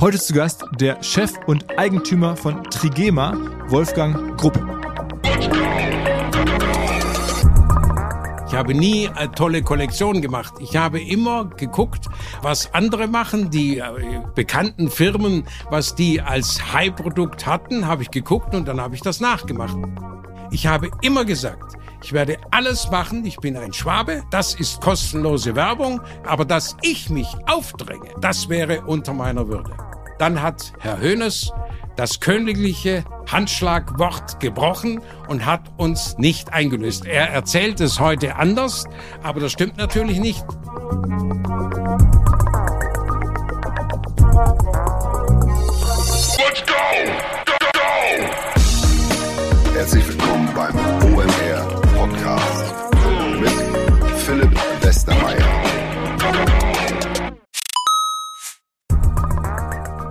Heute zu Gast der Chef und Eigentümer von Trigema, Wolfgang Grupp. Ich habe nie eine tolle Kollektion gemacht. Ich habe immer geguckt, was andere machen, die äh, bekannten Firmen, was die als High-Produkt hatten, habe ich geguckt und dann habe ich das nachgemacht. Ich habe immer gesagt, ich werde alles machen, ich bin ein Schwabe, das ist kostenlose Werbung, aber dass ich mich aufdränge, das wäre unter meiner Würde. Dann hat Herr Hönes das königliche Handschlagwort gebrochen und hat uns nicht eingelöst. Er erzählt es heute anders, aber das stimmt natürlich nicht. Let's! Go, go, go! Herzlich willkommen beim OMR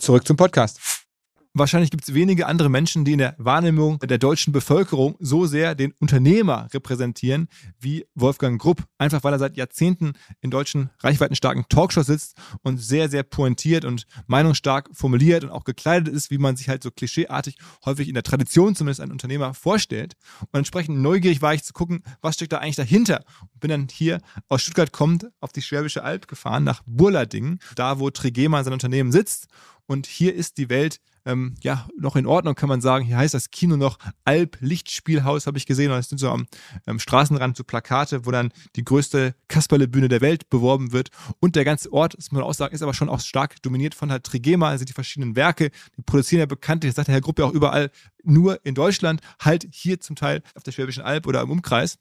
Zurück zum Podcast. Wahrscheinlich gibt es wenige andere Menschen, die in der Wahrnehmung der deutschen Bevölkerung so sehr den Unternehmer repräsentieren wie Wolfgang Grupp. Einfach weil er seit Jahrzehnten in deutschen reichweitenstarken Talkshows sitzt und sehr, sehr pointiert und meinungsstark formuliert und auch gekleidet ist, wie man sich halt so klischeeartig häufig in der Tradition zumindest einen Unternehmer vorstellt. Und entsprechend neugierig war ich zu gucken, was steckt da eigentlich dahinter. Und bin dann hier aus Stuttgart kommend auf die Schwäbische Alb gefahren, nach Burladingen, da wo Trigema sein Unternehmen sitzt. Und hier ist die Welt ähm, ja noch in Ordnung, kann man sagen. Hier heißt das Kino noch Alp Lichtspielhaus, habe ich gesehen. Und es sind so am ähm, Straßenrand so Plakate, wo dann die größte Kasperle-Bühne der Welt beworben wird. Und der ganze Ort, das muss man auch sagen, ist aber schon auch stark dominiert von halt Trigema, also die verschiedenen Werke. Die produzieren ja bekanntlich, das sagt der Herr Gruppe auch überall, nur in Deutschland, halt hier zum Teil auf der Schwäbischen Alb oder im Umkreis.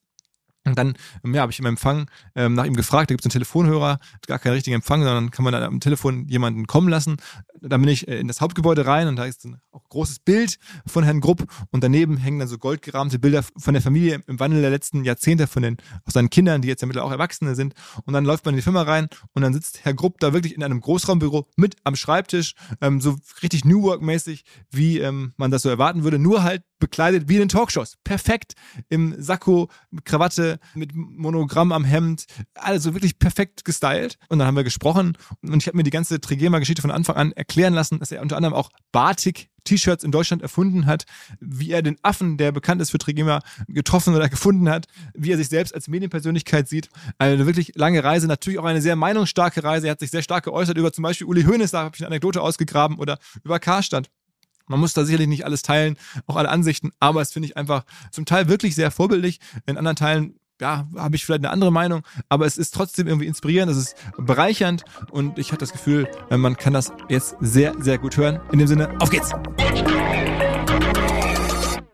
Und dann ja, habe ich im Empfang ähm, nach ihm gefragt, da gibt es einen Telefonhörer, gar keinen richtigen Empfang, sondern kann man dann am Telefon jemanden kommen lassen. Dann bin ich äh, in das Hauptgebäude rein und da ist ein auch großes Bild von Herrn Grupp und daneben hängen dann so goldgerahmte Bilder von der Familie im Wandel der letzten Jahrzehnte von den aus seinen Kindern, die jetzt ja mittlerweile auch Erwachsene sind. Und dann läuft man in die Firma rein und dann sitzt Herr Grupp da wirklich in einem Großraumbüro mit am Schreibtisch, ähm, so richtig New Work-mäßig, wie ähm, man das so erwarten würde, nur halt bekleidet wie in den Talkshows. Perfekt im Sakko, Krawatte, mit Monogramm am Hemd, also wirklich perfekt gestylt. Und dann haben wir gesprochen und ich habe mir die ganze Trigema-Geschichte von Anfang an erklären lassen, dass er unter anderem auch Batik T-Shirts in Deutschland erfunden hat, wie er den Affen, der bekannt ist für Trigema, getroffen oder gefunden hat, wie er sich selbst als Medienpersönlichkeit sieht. Eine wirklich lange Reise, natürlich auch eine sehr meinungsstarke Reise. Er hat sich sehr stark geäußert über zum Beispiel Uli Hoeneß, da habe ich eine Anekdote ausgegraben, oder über Karstadt. Man muss da sicherlich nicht alles teilen, auch alle Ansichten, aber es finde ich einfach zum Teil wirklich sehr vorbildlich. In anderen Teilen ja, habe ich vielleicht eine andere Meinung, aber es ist trotzdem irgendwie inspirierend, es ist bereichernd und ich hatte das Gefühl, man kann das jetzt sehr, sehr gut hören. In dem Sinne, auf geht's!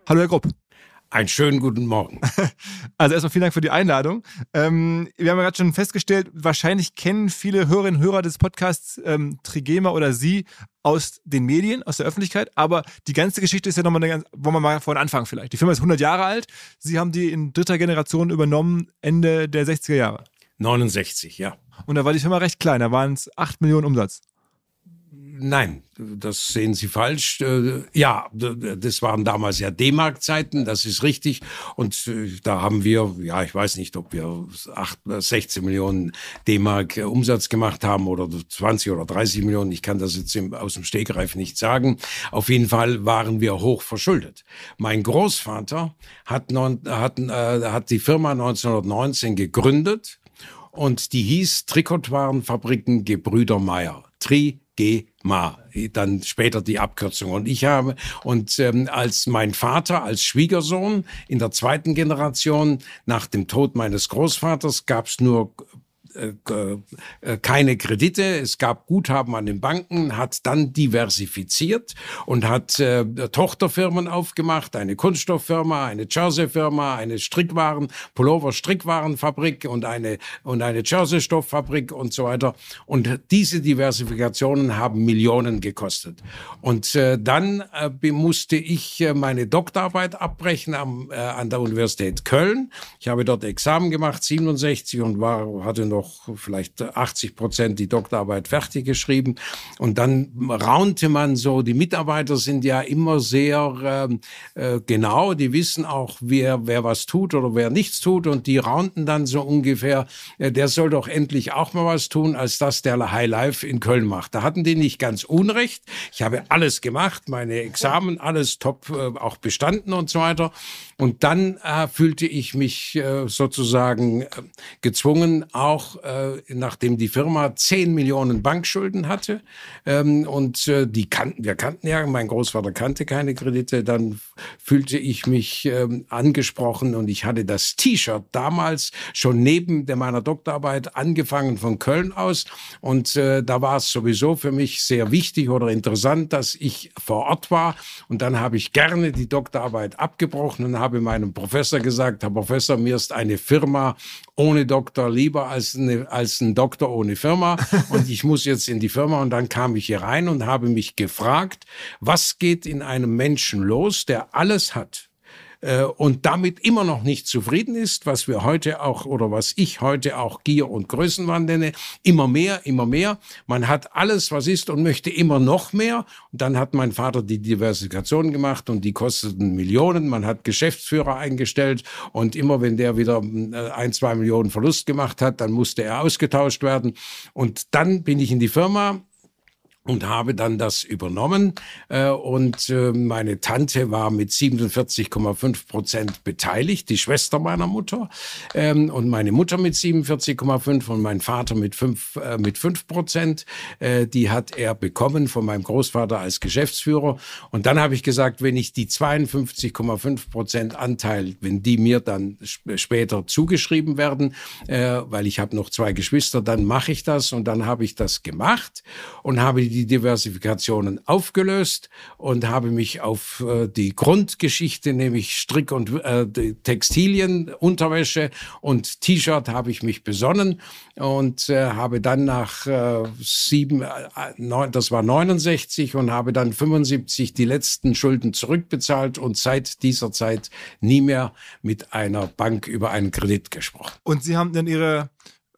Hallo Herr Grupp. Einen schönen guten Morgen. Also erstmal vielen Dank für die Einladung. Ähm, wir haben ja gerade schon festgestellt, wahrscheinlich kennen viele Hörerinnen und Hörer des Podcasts ähm, Trigema oder Sie aus den Medien, aus der Öffentlichkeit, aber die ganze Geschichte ist ja nochmal eine ganz, wollen wir mal vorne anfangen vielleicht. Die Firma ist 100 Jahre alt, Sie haben die in dritter Generation übernommen, Ende der 60er Jahre. 69, ja. Und da war die Firma recht klein, da waren es 8 Millionen Umsatz. Nein, das sehen Sie falsch. Äh, ja, das waren damals ja D-Mark-Zeiten, das ist richtig. Und äh, da haben wir, ja, ich weiß nicht, ob wir 8, 16 Millionen D-Mark Umsatz gemacht haben oder 20 oder 30 Millionen. Ich kann das jetzt aus dem Stegreif nicht sagen. Auf jeden Fall waren wir hoch verschuldet. Mein Großvater hat, hat, äh, hat die Firma 1919 gegründet und die hieß Trikotwarenfabriken Gebrüder Meier. Tri GEMA, dann später die Abkürzung. Und ich habe, und ähm, als mein Vater, als Schwiegersohn in der zweiten Generation nach dem Tod meines Großvaters gab es nur äh, äh, keine Kredite, es gab Guthaben an den Banken, hat dann diversifiziert und hat äh, Tochterfirmen aufgemacht, eine Kunststofffirma, eine Jersey-Firma, eine Strickwaren, Pullover-Strickwarenfabrik und eine, und eine Jersey-Stofffabrik und so weiter. Und diese Diversifikationen haben Millionen gekostet. Und äh, dann äh, musste ich meine Doktorarbeit abbrechen am, an der Universität Köln. Ich habe dort Examen gemacht, 67 und war, hatte noch noch vielleicht 80 Prozent die Doktorarbeit fertig geschrieben. Und dann raunte man so, die Mitarbeiter sind ja immer sehr äh, äh, genau, die wissen auch, wer, wer was tut oder wer nichts tut. Und die raunten dann so ungefähr, äh, der soll doch endlich auch mal was tun, als das der High Life in Köln macht. Da hatten die nicht ganz unrecht. Ich habe alles gemacht, meine Examen, alles top äh, auch bestanden und so weiter. Und dann äh, fühlte ich mich äh, sozusagen gezwungen, auch äh, nachdem die Firma 10 Millionen Bankschulden hatte ähm, und äh, die kannten, wir kannten ja, mein Großvater kannte keine Kredite, dann fühlte ich mich äh, angesprochen und ich hatte das T-Shirt damals schon neben der, meiner Doktorarbeit angefangen von Köln aus. Und äh, da war es sowieso für mich sehr wichtig oder interessant, dass ich vor Ort war. Und dann habe ich gerne die Doktorarbeit abgebrochen und habe meinem Professor gesagt, Herr Professor, mir ist eine Firma ohne Doktor lieber als, eine, als ein Doktor ohne Firma. Und ich muss jetzt in die Firma. Und dann kam ich hier rein und habe mich gefragt, was geht in einem Menschen los, der alles hat, äh, und damit immer noch nicht zufrieden ist, was wir heute auch oder was ich heute auch Gier und Größenwahn nenne, immer mehr, immer mehr. Man hat alles, was ist und möchte immer noch mehr. Und dann hat mein Vater die Diversifikation gemacht und die kosteten Millionen. Man hat Geschäftsführer eingestellt und immer wenn der wieder äh, ein, zwei Millionen Verlust gemacht hat, dann musste er ausgetauscht werden. Und dann bin ich in die Firma und habe dann das übernommen. Äh, und äh, meine Tante war mit 47,5 Prozent beteiligt, die Schwester meiner Mutter. Ähm, und meine Mutter mit 47,5 und mein Vater mit 5, äh, mit 5 Prozent. Die hat er bekommen von meinem Großvater als Geschäftsführer. Und dann habe ich gesagt, wenn ich die 52,5 Prozent Anteil, wenn die mir dann später zugeschrieben werden, weil ich habe noch zwei Geschwister, dann mache ich das. Und dann habe ich das gemacht und habe die Diversifikationen aufgelöst und habe mich auf äh, die Grundgeschichte, nämlich Strick und äh, Textilien, Unterwäsche und T-Shirt habe ich mich besonnen und äh, habe dann nach äh, sieben, äh, neun, das war 69 und habe dann 75 die letzten Schulden zurückbezahlt und seit dieser Zeit nie mehr mit einer Bank über einen Kredit gesprochen. Und Sie haben dann Ihre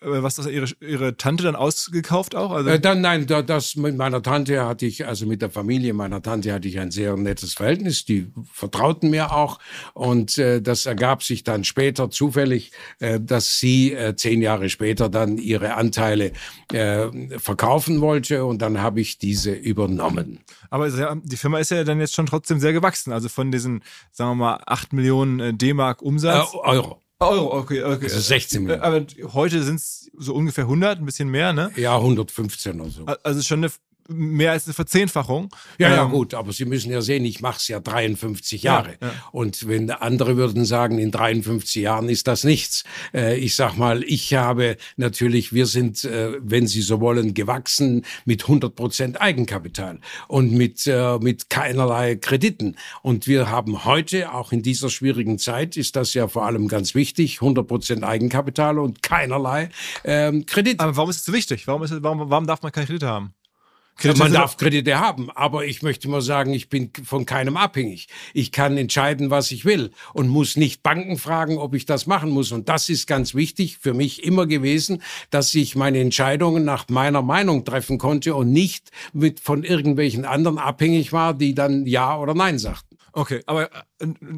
was das ihre, ihre Tante dann ausgekauft auch? Also äh, dann, nein, da, das mit meiner Tante hatte ich, also mit der Familie meiner Tante hatte ich ein sehr nettes Verhältnis. Die vertrauten mir auch und äh, das ergab sich dann später zufällig, äh, dass sie äh, zehn Jahre später dann ihre Anteile äh, verkaufen wollte und dann habe ich diese übernommen. Aber die Firma ist ja dann jetzt schon trotzdem sehr gewachsen. Also von diesen, sagen wir mal, acht Millionen äh, D-Mark Umsatz. Äh, Euro. Euro, okay, okay. Also 16 Millionen. Aber heute sind es so ungefähr 100, ein bisschen mehr, ne? Ja, 115 oder so. Also schon eine mehr als eine Verzehnfachung. Ja, ja, ähm, gut, aber Sie müssen ja sehen, ich mache es ja 53 Jahre. Ja, ja. Und wenn andere würden sagen, in 53 Jahren ist das nichts. Äh, ich sag mal, ich habe natürlich, wir sind, äh, wenn Sie so wollen, gewachsen mit 100 Prozent Eigenkapital und mit, äh, mit keinerlei Krediten. Und wir haben heute, auch in dieser schwierigen Zeit, ist das ja vor allem ganz wichtig, 100 Prozent Eigenkapital und keinerlei ähm, Kredit. Aber warum ist es so wichtig? Warum, ist warum, warum darf man keine Kredite haben? Kredite Man darf Kredite haben, aber ich möchte mal sagen, ich bin von keinem abhängig. Ich kann entscheiden, was ich will und muss nicht Banken fragen, ob ich das machen muss. Und das ist ganz wichtig für mich immer gewesen, dass ich meine Entscheidungen nach meiner Meinung treffen konnte und nicht mit von irgendwelchen anderen abhängig war, die dann Ja oder Nein sagten. Okay, aber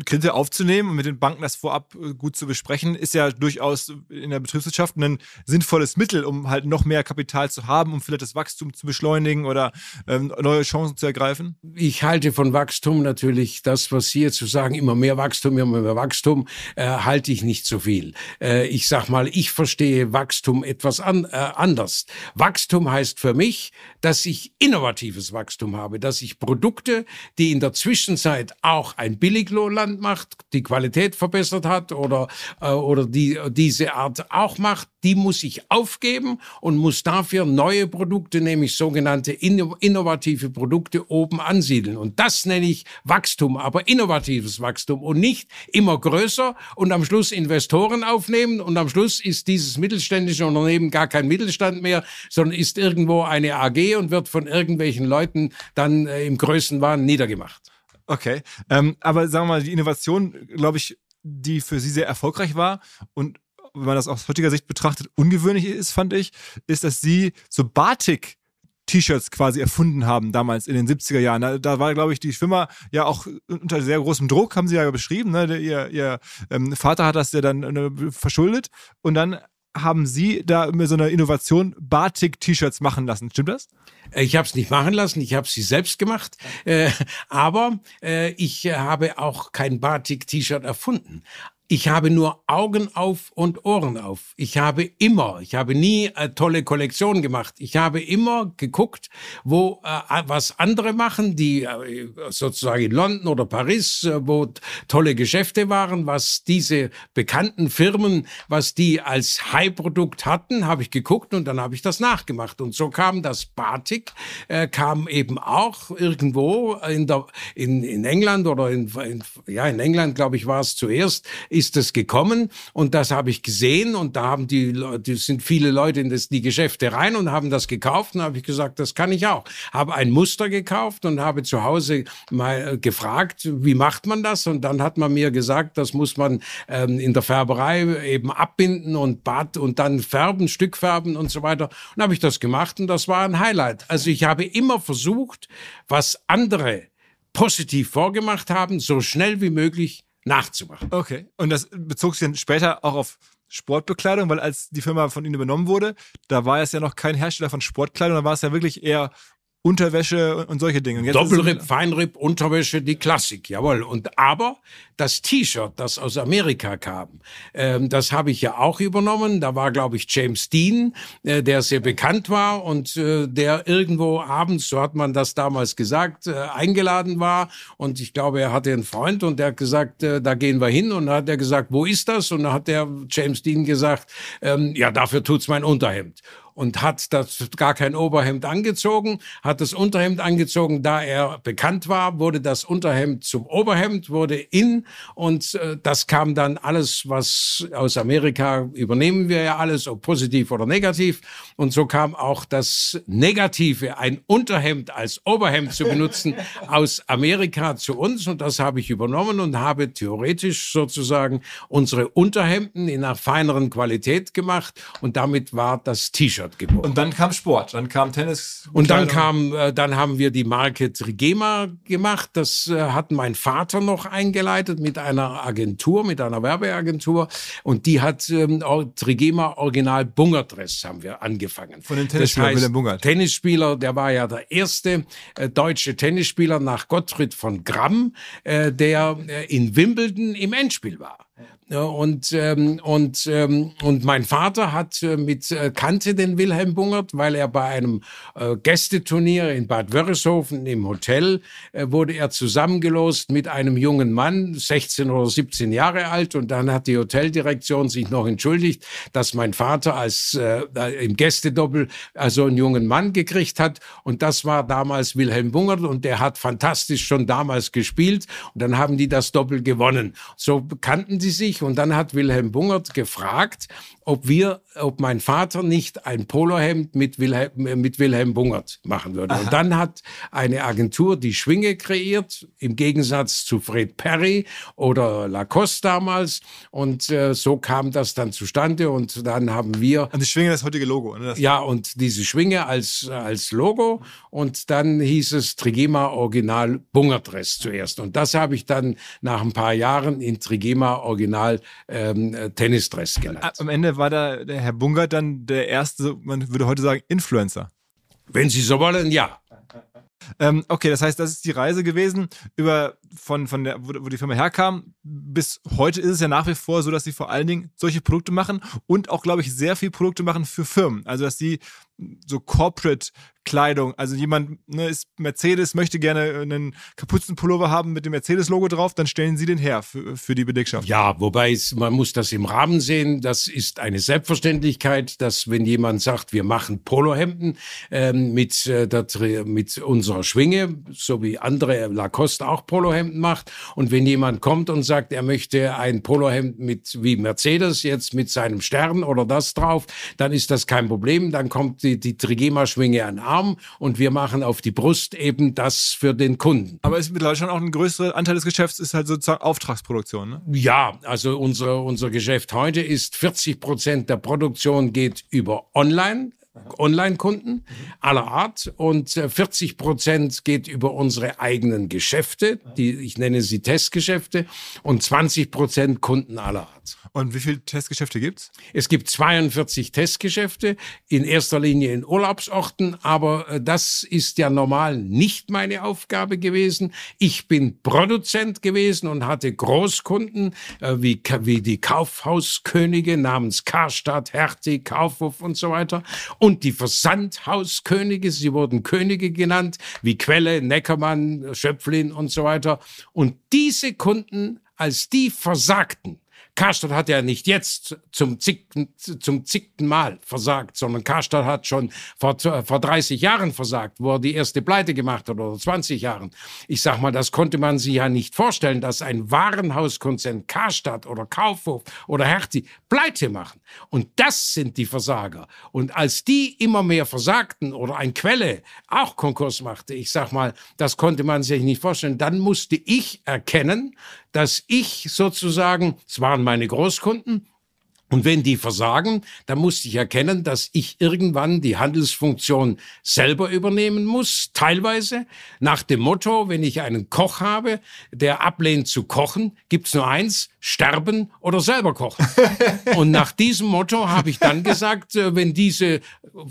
Kredite aufzunehmen und mit den Banken das vorab äh, gut zu besprechen, ist ja durchaus in der Betriebswirtschaft ein sinnvolles Mittel, um halt noch mehr Kapital zu haben, um vielleicht das Wachstum zu beschleunigen oder ähm, neue Chancen zu ergreifen? Ich halte von Wachstum natürlich das, was Sie jetzt zu sagen, immer mehr Wachstum, immer mehr Wachstum, äh, halte ich nicht so viel. Äh, ich sag mal, ich verstehe Wachstum etwas an, äh, anders. Wachstum heißt für mich, dass ich innovatives Wachstum habe, dass ich Produkte, die in der Zwischenzeit auch ein Billiglohnland macht, die Qualität verbessert hat oder, äh, oder die, diese Art auch macht, die muss ich aufgeben und muss dafür neue Produkte, nämlich sogenannte innovative Produkte oben ansiedeln. Und das nenne ich Wachstum, aber innovatives Wachstum und nicht immer größer und am Schluss Investoren aufnehmen und am Schluss ist dieses mittelständische Unternehmen gar kein Mittelstand mehr, sondern ist irgendwo eine AG und wird von irgendwelchen Leuten dann äh, im Größenwahn niedergemacht. Okay, ähm, aber sagen wir mal, die Innovation, glaube ich, die für Sie sehr erfolgreich war und wenn man das aus heutiger Sicht betrachtet, ungewöhnlich ist, fand ich, ist, dass Sie so Batik T-Shirts quasi erfunden haben, damals in den 70er Jahren. Da, da war, glaube ich, die Schwimmer ja auch unter sehr großem Druck, haben sie ja beschrieben. Ne? Ihr, ihr ähm, Vater hat das ja dann äh, verschuldet. Und dann haben Sie da so eine Innovation Batik-T-Shirts machen lassen. Stimmt das? Äh, ich habe es nicht machen lassen, ich habe sie selbst gemacht. Äh, aber äh, ich habe auch kein Batik-T-Shirt erfunden. Ich habe nur Augen auf und Ohren auf. Ich habe immer, ich habe nie eine tolle Kollektion gemacht. Ich habe immer geguckt, wo äh, was andere machen, die äh, sozusagen in London oder Paris, äh, wo tolle Geschäfte waren, was diese bekannten Firmen, was die als High-Produkt hatten, habe ich geguckt und dann habe ich das nachgemacht. Und so kam das Batik, äh, kam eben auch irgendwo in der in, in England oder in, in ja in England, glaube ich, war es zuerst ist es gekommen und das habe ich gesehen und da haben die, die sind viele Leute in das, die Geschäfte rein und haben das gekauft und habe ich gesagt, das kann ich auch. Habe ein Muster gekauft und habe zu Hause mal äh, gefragt, wie macht man das? Und dann hat man mir gesagt, das muss man ähm, in der Färberei eben abbinden und Bad und dann färben, Stück färben und so weiter. Und habe ich das gemacht und das war ein Highlight. Also ich habe immer versucht, was andere positiv vorgemacht haben, so schnell wie möglich nachzumachen. Okay. Und das bezog sich dann später auch auf Sportbekleidung, weil als die Firma von Ihnen übernommen wurde, da war es ja noch kein Hersteller von Sportkleidung, da war es ja wirklich eher Unterwäsche und solche Dinge. Doppelripp, Feinripp, Unterwäsche, die Klassik, jawohl. Und aber das T-Shirt, das aus Amerika kam, ähm, das habe ich ja auch übernommen. Da war, glaube ich, James Dean, äh, der sehr bekannt war und äh, der irgendwo abends, so hat man das damals gesagt, äh, eingeladen war. Und ich glaube, er hatte einen Freund und der hat gesagt, äh, da gehen wir hin. Und dann hat er gesagt, wo ist das? Und dann hat der James Dean gesagt, ähm, ja, dafür tut's mein Unterhemd und hat das gar kein Oberhemd angezogen, hat das Unterhemd angezogen, da er bekannt war, wurde das Unterhemd zum Oberhemd, wurde in und äh, das kam dann alles, was aus Amerika übernehmen wir ja alles, ob positiv oder negativ. Und so kam auch das Negative, ein Unterhemd als Oberhemd zu benutzen, aus Amerika zu uns. Und das habe ich übernommen und habe theoretisch sozusagen unsere Unterhemden in einer feineren Qualität gemacht. Und damit war das T-Shirt Stuttgart geboren. Und dann kam Sport, dann kam Tennis. Und dann kam, äh, dann haben wir die Marke Trigema gemacht. Das äh, hat mein Vater noch eingeleitet mit einer Agentur, mit einer Werbeagentur. Und die hat ähm, Trigema Original Bungerdress haben wir angefangen. Von den Tennisspielern das heißt, Bungert. Tennisspieler, der war ja der erste äh, deutsche Tennisspieler nach Gottfried von Gramm, äh, der äh, in Wimbledon im Endspiel war. Und, ähm, und, ähm, und mein Vater hat äh, mit, äh, kannte den Wilhelm Bungert, weil er bei einem äh, Gästeturnier in Bad Wörishofen im Hotel äh, wurde er zusammengelost mit einem jungen Mann, 16 oder 17 Jahre alt. Und dann hat die Hoteldirektion sich noch entschuldigt, dass mein Vater als äh, im Gästedoppel also einen jungen Mann gekriegt hat. Und das war damals Wilhelm Bungert und der hat fantastisch schon damals gespielt. Und dann haben die das Doppel gewonnen. So kannten die sich ich. Und dann hat Wilhelm Bungert gefragt, ob wir, ob mein Vater nicht ein Polohemd mit Wilhelm, mit Wilhelm Bungert machen würde. Aha. Und dann hat eine Agentur die Schwinge kreiert, im Gegensatz zu Fred Perry oder Lacoste damals. Und äh, so kam das dann zustande. Und dann haben wir. Und die Schwinge, das heutige Logo. Ne? ja, und diese Schwinge als, als Logo. Und dann hieß es Trigema Original Bungert-Dress zuerst. Und das habe ich dann nach ein paar Jahren in Trigema Original ähm, Tennisdress genannt. Am Ende war da der Herr Bungert dann der erste, man würde heute sagen, Influencer. Wenn Sie so wollen, ja. Ähm, okay, das heißt, das ist die Reise gewesen über von, von der, wo, wo, die Firma herkam. Bis heute ist es ja nach wie vor so, dass sie vor allen Dingen solche Produkte machen und auch, glaube ich, sehr viel Produkte machen für Firmen. Also, dass sie so Corporate Kleidung. Also jemand ne, ist Mercedes, möchte gerne einen Kapuzenpullover haben mit dem Mercedes-Logo drauf, dann stellen Sie den her für, für die Belegschaft. Ja, wobei man muss das im Rahmen sehen. Das ist eine Selbstverständlichkeit, dass wenn jemand sagt, wir machen Polohemden ähm, mit, äh, mit unserer Schwinge, so wie andere Lacoste auch Polohemden macht, und wenn jemand kommt und sagt, er möchte ein Polohemd mit wie Mercedes jetzt mit seinem Stern oder das drauf, dann ist das kein Problem. Dann kommt die, die Trigema-Schwinge an Arm Arm und wir machen auf die Brust eben das für den Kunden. Aber ist mittlerweile schon auch ein größerer Anteil des Geschäfts ist halt sozusagen Auftragsproduktion, ne? Ja, also unser, unser Geschäft heute ist 40 Prozent der Produktion geht über Online. Online-Kunden aller Art und 40 äh, Prozent geht über unsere eigenen Geschäfte, die ich nenne sie Testgeschäfte und 20 Prozent Kunden aller Art. Und wie viele Testgeschäfte gibt's? Es gibt 42 Testgeschäfte, in erster Linie in Urlaubsorten, aber äh, das ist ja normal nicht meine Aufgabe gewesen. Ich bin Produzent gewesen und hatte Großkunden äh, wie, wie die Kaufhauskönige namens Karstadt, Hertie, Kaufhof und so weiter und die Versandhauskönige, sie wurden Könige genannt, wie Quelle, Neckermann, Schöpflin und so weiter. Und diese Kunden, als die versagten, Karstadt hat ja nicht jetzt zum zickten, zum zickten Mal versagt, sondern Karstadt hat schon vor, vor 30 Jahren versagt, wo er die erste Pleite gemacht hat oder 20 Jahren. Ich sag mal, das konnte man sich ja nicht vorstellen, dass ein Warenhauskonzern Karstadt oder Kaufhof oder Hertie Pleite machen. Und das sind die Versager. Und als die immer mehr versagten oder ein Quelle auch Konkurs machte, ich sag mal, das konnte man sich nicht vorstellen, dann musste ich erkennen, dass ich sozusagen, es waren meine Großkunden, und wenn die versagen, dann musste ich erkennen, dass ich irgendwann die Handelsfunktion selber übernehmen muss, teilweise nach dem Motto, wenn ich einen Koch habe, der ablehnt zu kochen, gibt's nur eins, sterben oder selber kochen. Und nach diesem Motto habe ich dann gesagt, äh, wenn diese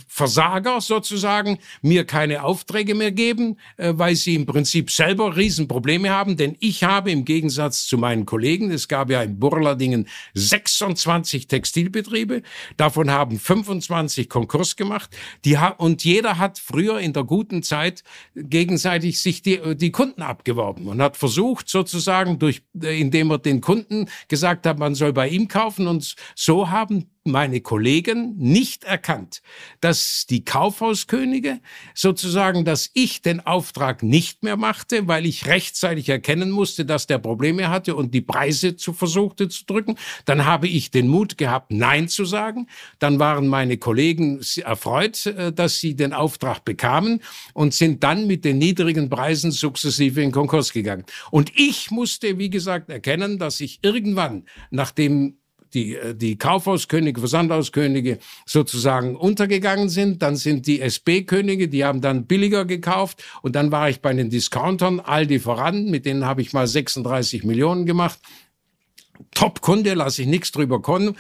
Versager sozusagen mir keine Aufträge mehr geben, äh, weil sie im Prinzip selber Riesenprobleme haben, denn ich habe im Gegensatz zu meinen Kollegen, es gab ja in Burladingen 26 Textilbetriebe, davon haben 25 Konkurs gemacht, die und jeder hat früher in der guten Zeit gegenseitig sich die, die Kunden abgeworben und hat versucht sozusagen durch, indem er den Kunden gesagt hat, man soll bei ihm kaufen. Und so haben meine Kollegen nicht erkannt, dass die Kaufhauskönige sozusagen, dass ich den Auftrag nicht mehr machte, weil ich rechtzeitig erkennen musste, dass der Probleme hatte und die Preise zu versuchte zu drücken. Dann habe ich den Mut gehabt, Nein zu sagen. Dann waren meine Kollegen erfreut, äh, dass sie den Auftrag bekamen und sind dann mit den niedrigen Preisen sukzessive in Konkurs gegangen. Und ich musste, wie gesagt, erkennen, dass ich irgendwann, nachdem die, äh, die Kaufhauskönige, Versandhauskönige sozusagen untergegangen sind. Dann sind die SB-Könige, die haben dann billiger gekauft. Und dann war ich bei den Discountern, Aldi voran, mit denen habe ich mal 36 Millionen gemacht. Top-Kunde, lasse ich nichts drüber kommen,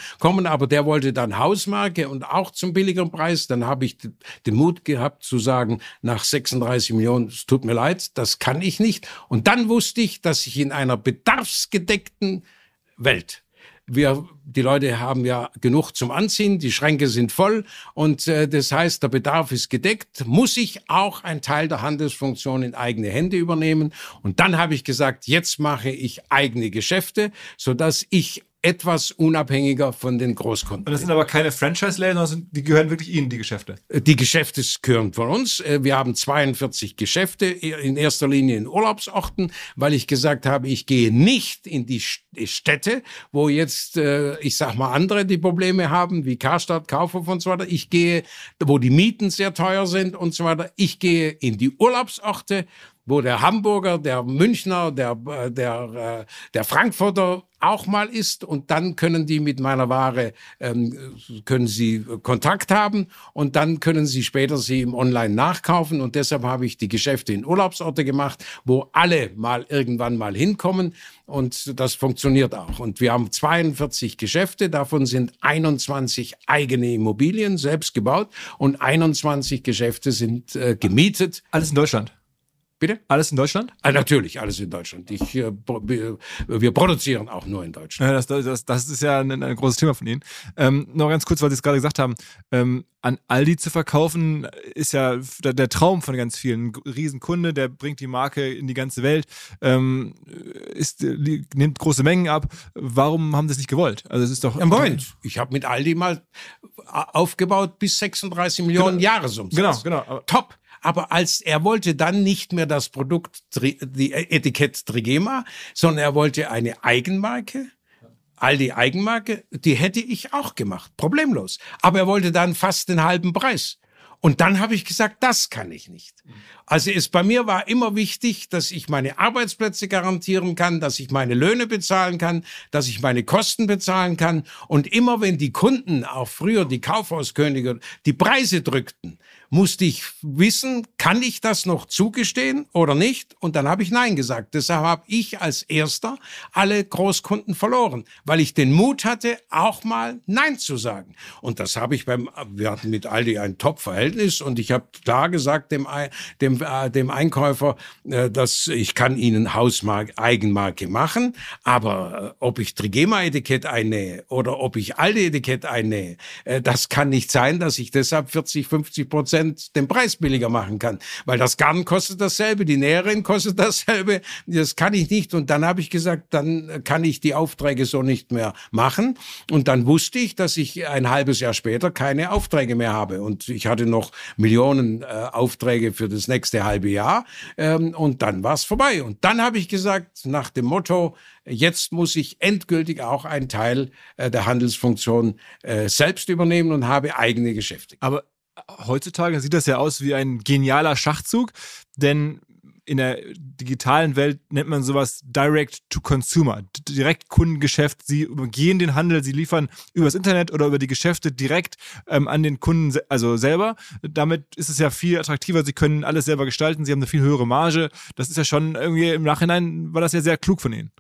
aber der wollte dann Hausmarke und auch zum billigeren Preis. Dann habe ich den Mut gehabt zu sagen, nach 36 Millionen, es tut mir leid, das kann ich nicht. Und dann wusste ich, dass ich in einer bedarfsgedeckten Welt wir, die Leute haben ja genug zum Anziehen, die Schränke sind voll und äh, das heißt, der Bedarf ist gedeckt, muss ich auch einen Teil der Handelsfunktion in eigene Hände übernehmen. Und dann habe ich gesagt, jetzt mache ich eigene Geschäfte, so dass ich etwas unabhängiger von den Großkunden. Und das sind aber keine Franchise-Läden, sondern die gehören wirklich Ihnen, die Geschäfte? Die Geschäfte gehören von uns. Äh, wir haben 42 Geschäfte, in erster Linie in Urlaubsorten, weil ich gesagt habe, ich gehe nicht in die Städte, wo jetzt, äh, ich sag mal, andere die Probleme haben, wie Karstadt, Kaufhof und so weiter. Ich gehe, wo die Mieten sehr teuer sind und so weiter. Ich gehe in die Urlaubsorte, wo der Hamburger, der Münchner, der, äh, der, äh, der Frankfurter auch mal ist und dann können die mit meiner Ware ähm, können sie Kontakt haben und dann können sie später sie im Online nachkaufen und deshalb habe ich die Geschäfte in Urlaubsorte gemacht, wo alle mal irgendwann mal hinkommen und das funktioniert auch und wir haben 42 Geschäfte, davon sind 21 eigene Immobilien selbst gebaut und 21 Geschäfte sind äh, gemietet. Alles in Deutschland. Bitte? Alles in Deutschland? Ah, natürlich, alles in Deutschland. Ich, äh, wir produzieren auch nur in Deutschland. Ja, das, das, das ist ja ein, ein großes Thema von Ihnen. Ähm, noch ganz kurz, weil Sie es gerade gesagt haben, ähm, an Aldi zu verkaufen, ist ja der, der, Traum von ganz vielen. Ein Riesenkunde, der bringt die Marke in die ganze Welt, ähm, ist, nimmt große Mengen ab. Warum haben Sie es nicht gewollt? Also es ist doch. Ja, Moment, ich habe mit Aldi mal aufgebaut bis 36 Millionen genau, Jahresumsatz. Genau, genau. Top aber als er wollte dann nicht mehr das Produkt, die Etikett Trigema, sondern er wollte eine Eigenmarke. All die Eigenmarke, die hätte ich auch gemacht, problemlos. Aber er wollte dann fast den halben Preis. Und dann habe ich gesagt, das kann ich nicht. Also es bei mir war immer wichtig, dass ich meine Arbeitsplätze garantieren kann, dass ich meine Löhne bezahlen kann, dass ich meine Kosten bezahlen kann. Und immer wenn die Kunden, auch früher die Kaufhauskönige, die Preise drückten, musste ich wissen, kann ich das noch zugestehen oder nicht? Und dann habe ich Nein gesagt. Deshalb habe ich als Erster alle Großkunden verloren, weil ich den Mut hatte, auch mal Nein zu sagen. Und das habe ich beim, wir hatten mit Aldi ein Top-Verhältnis und ich habe klar gesagt dem, dem, äh, dem Einkäufer, äh, dass ich kann Ihnen Hausmarke, Eigenmarke machen, aber äh, ob ich Trigema-Etikett einnähe oder ob ich Aldi-Etikett einnähe, äh, das kann nicht sein, dass ich deshalb 40, 50 Prozent Prozent den Preis billiger machen kann. Weil das Garn kostet dasselbe, die Näherin kostet dasselbe. Das kann ich nicht. Und dann habe ich gesagt, dann kann ich die Aufträge so nicht mehr machen. Und dann wusste ich, dass ich ein halbes Jahr später keine Aufträge mehr habe. Und ich hatte noch Millionen äh, Aufträge für das nächste halbe Jahr. Ähm, und dann war es vorbei. Und dann habe ich gesagt, nach dem Motto, jetzt muss ich endgültig auch einen Teil äh, der Handelsfunktion äh, selbst übernehmen und habe eigene Geschäfte. Aber heutzutage sieht das ja aus wie ein genialer Schachzug, denn in der digitalen Welt nennt man sowas Direct to Consumer, Direktkundengeschäft. Sie gehen den Handel, sie liefern übers Internet oder über die Geschäfte direkt ähm, an den Kunden, also selber. Damit ist es ja viel attraktiver. Sie können alles selber gestalten. Sie haben eine viel höhere Marge. Das ist ja schon irgendwie im Nachhinein war das ja sehr klug von Ihnen.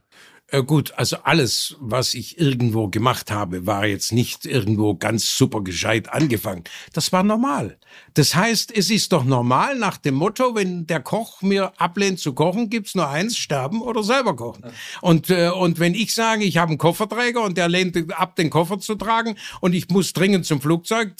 Äh, gut, also alles, was ich irgendwo gemacht habe, war jetzt nicht irgendwo ganz super gescheit angefangen. Das war normal. Das heißt, es ist doch normal nach dem Motto, wenn der Koch mir ablehnt zu kochen, gibt's nur eins, sterben oder selber kochen. Und, äh, und wenn ich sage, ich habe einen Kofferträger und der lehnt ab, den Koffer zu tragen und ich muss dringend zum Flugzeug,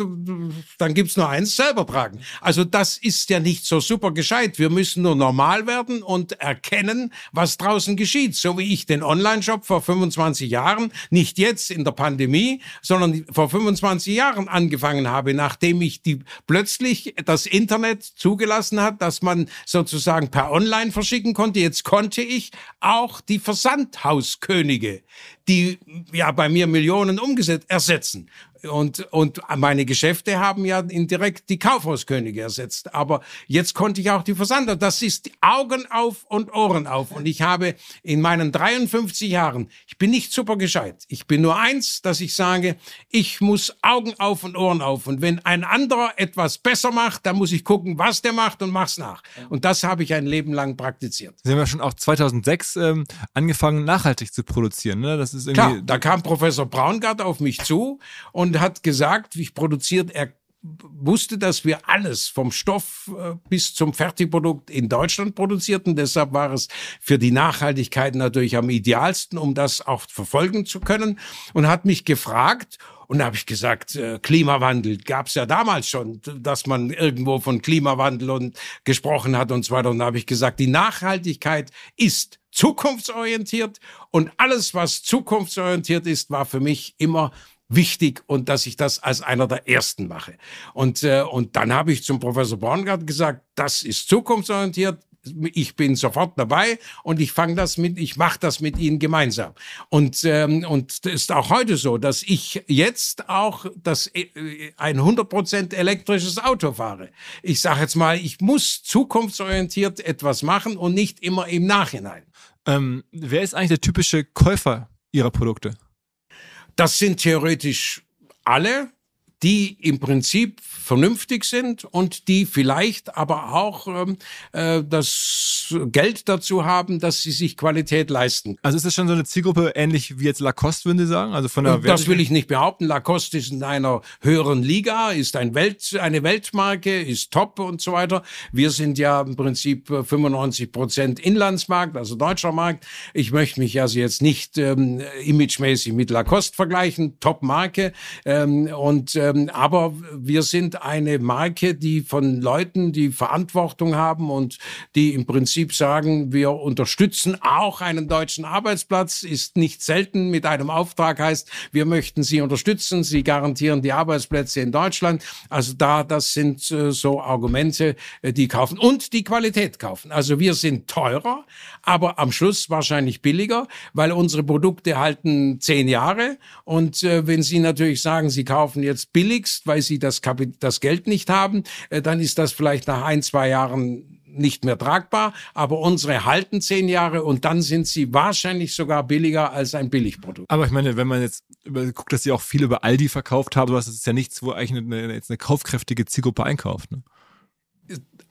dann gibt's nur eins, selber tragen. Also das ist ja nicht so super gescheit. Wir müssen nur normal werden und erkennen, was draußen geschieht. So wie ich den Online-Shop vor 25 Jahren, nicht jetzt in der Pandemie, sondern vor 25 Jahren angefangen habe, nachdem ich die plötzlich das Internet zugelassen hat, dass man sozusagen per Online verschicken konnte. Jetzt konnte ich auch die Versandhauskönige, die ja bei mir Millionen umgesetzt, ersetzen. Und, und meine Geschäfte haben ja indirekt die Kaufhauskönige ersetzt. Aber jetzt konnte ich auch die Versander. Das ist Augen auf und Ohren auf. Und ich habe in meinen 53 Jahren, ich bin nicht super gescheit. Ich bin nur eins, dass ich sage, ich muss Augen auf und Ohren auf. Und wenn ein anderer etwas besser macht, dann muss ich gucken, was der macht und mach's nach. Und das habe ich ein Leben lang praktiziert. Sie haben ja schon auch 2006 ähm, angefangen, nachhaltig zu produzieren. Ne? Das ist irgendwie Klar, da kam Professor Braungart auf mich zu und und hat gesagt, ich produziert, er wusste, dass wir alles vom Stoff äh, bis zum Fertigprodukt in Deutschland produzierten. Deshalb war es für die Nachhaltigkeit natürlich am idealsten, um das auch verfolgen zu können. Und hat mich gefragt, und da habe ich gesagt, äh, Klimawandel gab es ja damals schon, dass man irgendwo von Klimawandel und gesprochen hat und so weiter. Und da habe ich gesagt, die Nachhaltigkeit ist zukunftsorientiert und alles, was zukunftsorientiert ist, war für mich immer wichtig und dass ich das als einer der ersten mache. Und, äh, und dann habe ich zum Professor Borngart gesagt, das ist zukunftsorientiert, ich bin sofort dabei und ich fange das mit, ich mache das mit Ihnen gemeinsam. Und ähm, und ist auch heute so, dass ich jetzt auch das äh, ein 100% elektrisches Auto fahre. Ich sage jetzt mal, ich muss zukunftsorientiert etwas machen und nicht immer im Nachhinein. Ähm, wer ist eigentlich der typische Käufer Ihrer Produkte? Das sind theoretisch alle, die im Prinzip vernünftig sind und die vielleicht aber auch ähm, äh, das Geld dazu haben, dass sie sich Qualität leisten. Also ist das schon so eine Zielgruppe ähnlich wie jetzt Lacoste, würden Sie sagen? Also von der das will ich nicht behaupten. Lacoste ist in einer höheren Liga, ist ein Welt, eine Weltmarke, ist top und so weiter. Wir sind ja im Prinzip 95 Prozent Inlandsmarkt, also deutscher Markt. Ich möchte mich also jetzt nicht ähm, imagemäßig mit Lacoste vergleichen, Top-Marke. Ähm, und ähm, aber wir sind eine Marke, die von Leuten, die Verantwortung haben und die im Prinzip sagen, wir unterstützen auch einen deutschen Arbeitsplatz, ist nicht selten mit einem Auftrag heißt, wir möchten Sie unterstützen, Sie garantieren die Arbeitsplätze in Deutschland. Also da, das sind äh, so Argumente, äh, die kaufen und die Qualität kaufen. Also wir sind teurer, aber am Schluss wahrscheinlich billiger, weil unsere Produkte halten zehn Jahre und äh, wenn Sie natürlich sagen, Sie kaufen jetzt billigst, weil Sie das, Kapital das Geld nicht haben, äh, dann ist das vielleicht nach ein, zwei Jahren nicht mehr tragbar, aber unsere halten zehn Jahre und dann sind sie wahrscheinlich sogar billiger als ein Billigprodukt. Aber ich meine, wenn man jetzt guckt, dass sie auch viel über Aldi verkauft haben, das ist ja nichts, wo eigentlich eine, jetzt eine kaufkräftige Zielgruppe einkauft. Ne?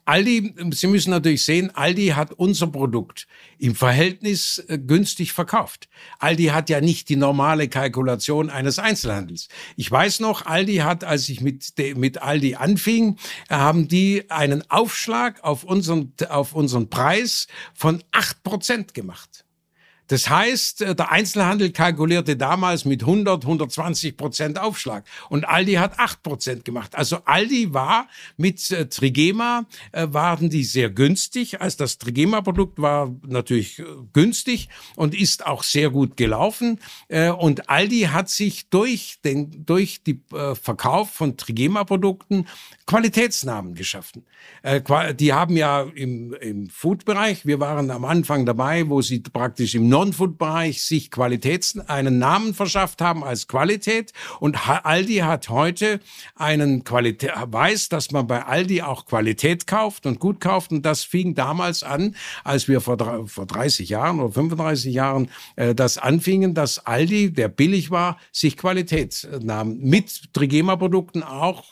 Aldi, Sie müssen natürlich sehen, Aldi hat unser Produkt im Verhältnis äh, günstig verkauft. Aldi hat ja nicht die normale Kalkulation eines Einzelhandels. Ich weiß noch, Aldi hat, als ich mit, mit Aldi anfing, haben die einen Aufschlag auf unseren, auf unseren Preis von acht Prozent gemacht. Das heißt, äh, der Einzelhandel kalkulierte damals mit 100, 120 Prozent Aufschlag und Aldi hat 8 Prozent gemacht. Also Aldi war mit äh, Trigema, äh, waren die sehr günstig. Als das Trigema-Produkt war natürlich äh, günstig und ist auch sehr gut gelaufen. Äh, und Aldi hat sich durch den, durch die Verkauf von Trigema-Produkten Qualitätsnamen geschaffen. Die haben ja im, im Food-Bereich, wir waren am Anfang dabei, wo sie praktisch im Non-Food-Bereich sich Qualitäts einen Namen verschafft haben als Qualität. Und Aldi hat heute einen Qualität, weiß, dass man bei Aldi auch Qualität kauft und gut kauft. Und das fing damals an, als wir vor, vor 30 Jahren oder 35 Jahren äh, das anfingen, dass Aldi, der billig war, sich Qualität nahm. Mit Trigema-Produkten auch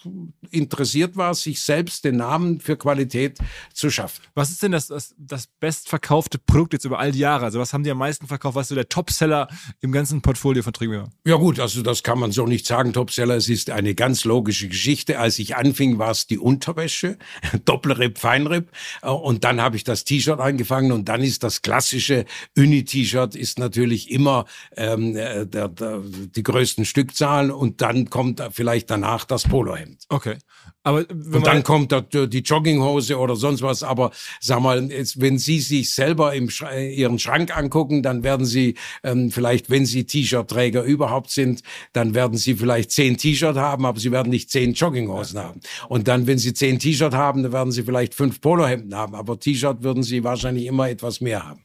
interessiert interessiert war, sich selbst den Namen für Qualität zu schaffen. Was ist denn das, das, das bestverkaufte Produkt jetzt über all die Jahre? Also was haben die am meisten verkauft? Was ist so der Topseller im ganzen Portfolio von Trigema? Ja gut, also das kann man so nicht sagen, Topseller. Es ist eine ganz logische Geschichte. Als ich anfing, war es die Unterwäsche, Doppelripp, Feinripp. Äh, und dann habe ich das T-Shirt angefangen und dann ist das klassische Uni-T-Shirt ist natürlich immer ähm, äh, der, der, die größten Stückzahlen und dann kommt vielleicht danach das Polohemd. Okay. Aber und dann kommt da die Jogginghose oder sonst was. Aber sag mal, jetzt, wenn Sie sich selber im Sch Ihren Schrank angucken, dann werden Sie ähm, vielleicht, wenn Sie T-Shirt-Träger überhaupt sind, dann werden Sie vielleicht zehn T-Shirt haben, aber Sie werden nicht zehn Jogginghosen haben. Und dann, wenn Sie zehn T-Shirt haben, dann werden Sie vielleicht fünf Polohemden haben. Aber T-Shirt würden Sie wahrscheinlich immer etwas mehr haben.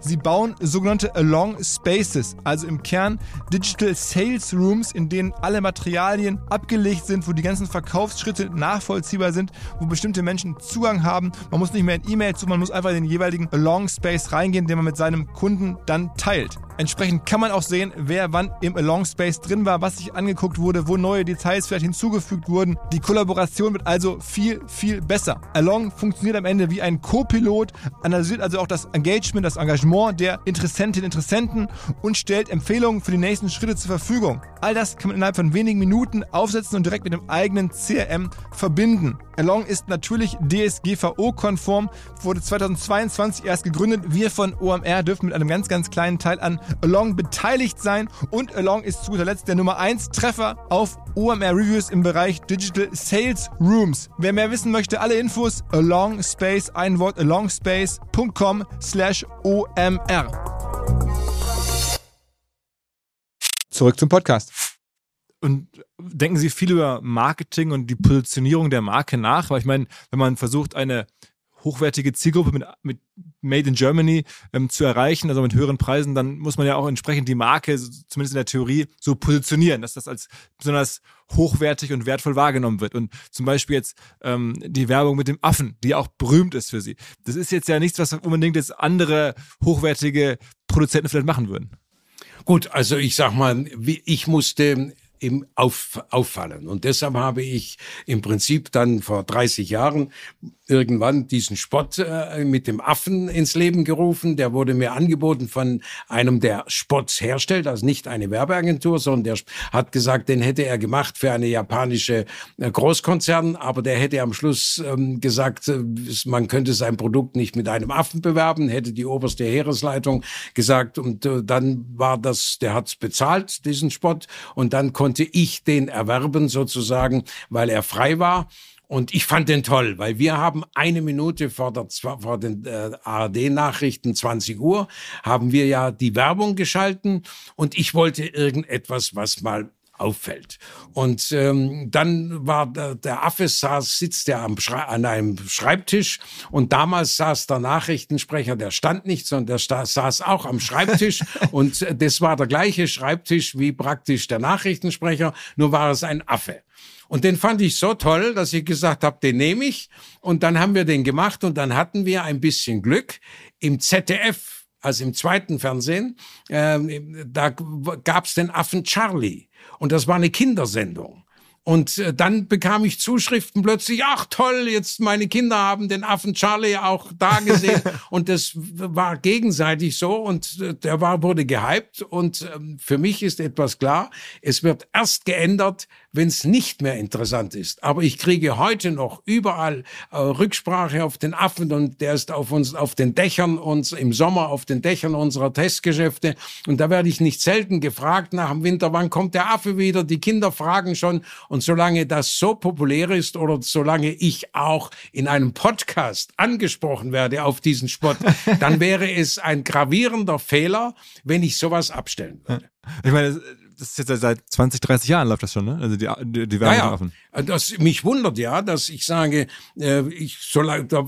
Sie bauen sogenannte Along Spaces, also im Kern Digital Sales Rooms, in denen alle Materialien abgelegt sind, wo die ganzen Verkaufsschritte nachvollziehbar sind, wo bestimmte Menschen Zugang haben. Man muss nicht mehr in E-Mail zu, man muss einfach in den jeweiligen Along Space reingehen, den man mit seinem Kunden dann teilt. Entsprechend kann man auch sehen, wer wann im Along Space drin war, was sich angeguckt wurde, wo neue Details vielleicht hinzugefügt wurden. Die Kollaboration wird also viel, viel besser. Along funktioniert am Ende wie ein Co-Pilot, analysiert also auch das Engagement, das Engagement der Interessentinnen und Interessenten und stellt Empfehlungen für die nächsten Schritte zur Verfügung. All das kann man innerhalb von wenigen Minuten aufsetzen und direkt mit dem eigenen CRM verbinden. Along ist natürlich DSGVO-konform, wurde 2022 erst gegründet. Wir von OMR dürfen mit einem ganz, ganz kleinen Teil an Along beteiligt sein und Along ist zu guter Letzt der Nummer 1 Treffer auf OMR Reviews im Bereich Digital Sales Rooms. Wer mehr wissen möchte, alle Infos Along Space, ein Wort alongspace.com slash OMR. Zurück zum Podcast. Und denken Sie viel über Marketing und die Positionierung der Marke nach? Weil ich meine, wenn man versucht, eine hochwertige Zielgruppe mit, mit Made in Germany ähm, zu erreichen, also mit höheren Preisen, dann muss man ja auch entsprechend die Marke, zumindest in der Theorie, so positionieren, dass das als besonders hochwertig und wertvoll wahrgenommen wird. Und zum Beispiel jetzt ähm, die Werbung mit dem Affen, die auch berühmt ist für Sie. Das ist jetzt ja nichts, was unbedingt jetzt andere hochwertige Produzenten vielleicht machen würden. Gut, also ich sag mal, ich musste im auf, auffallen. Und deshalb habe ich im Prinzip dann vor 30 Jahren irgendwann diesen Spot äh, mit dem Affen ins Leben gerufen. Der wurde mir angeboten von einem, der Spots herstellt, also nicht eine Werbeagentur, sondern der hat gesagt, den hätte er gemacht für eine japanische äh, Großkonzern, aber der hätte am Schluss ähm, gesagt, äh, man könnte sein Produkt nicht mit einem Affen bewerben, hätte die oberste Heeresleitung gesagt und dann war das, der hat's bezahlt, diesen Spot und dann konnte ich den erwerben sozusagen, weil er frei war. Und ich fand den toll, weil wir haben eine Minute vor, der, vor den äh, ARD-Nachrichten 20 Uhr, haben wir ja die Werbung geschalten und ich wollte irgendetwas, was mal auffällt. Und ähm, dann war der, der Affe saß, sitzt er am an einem Schreibtisch und damals saß der Nachrichtensprecher, der stand nicht, sondern der saß auch am Schreibtisch und das war der gleiche Schreibtisch wie praktisch der Nachrichtensprecher, nur war es ein Affe. Und den fand ich so toll, dass ich gesagt habe, den nehme ich. Und dann haben wir den gemacht und dann hatten wir ein bisschen Glück im ZDF, also im zweiten Fernsehen, äh, da gab's den Affen Charlie. Und das war eine Kindersendung. Und äh, dann bekam ich Zuschriften plötzlich, ach toll, jetzt meine Kinder haben den Affen Charlie auch da gesehen. und das war gegenseitig so und äh, der war, wurde gehypt. Und ähm, für mich ist etwas klar, es wird erst geändert, wenn es nicht mehr interessant ist. Aber ich kriege heute noch überall äh, Rücksprache auf den Affen und der ist auf uns, auf den Dächern uns im Sommer auf den Dächern unserer Testgeschäfte. Und da werde ich nicht selten gefragt nach dem Winter, wann kommt der Affe wieder? Die Kinder fragen schon. Und solange das so populär ist oder solange ich auch in einem Podcast angesprochen werde auf diesen Spot, dann wäre es ein gravierender Fehler, wenn ich sowas abstellen würde. Ich meine, das ist jetzt seit 20, 30 Jahren läuft das schon, ne? Also die, die, die Werbeaffen. Ja, ja. Das mich wundert ja, dass ich sage, äh, ich so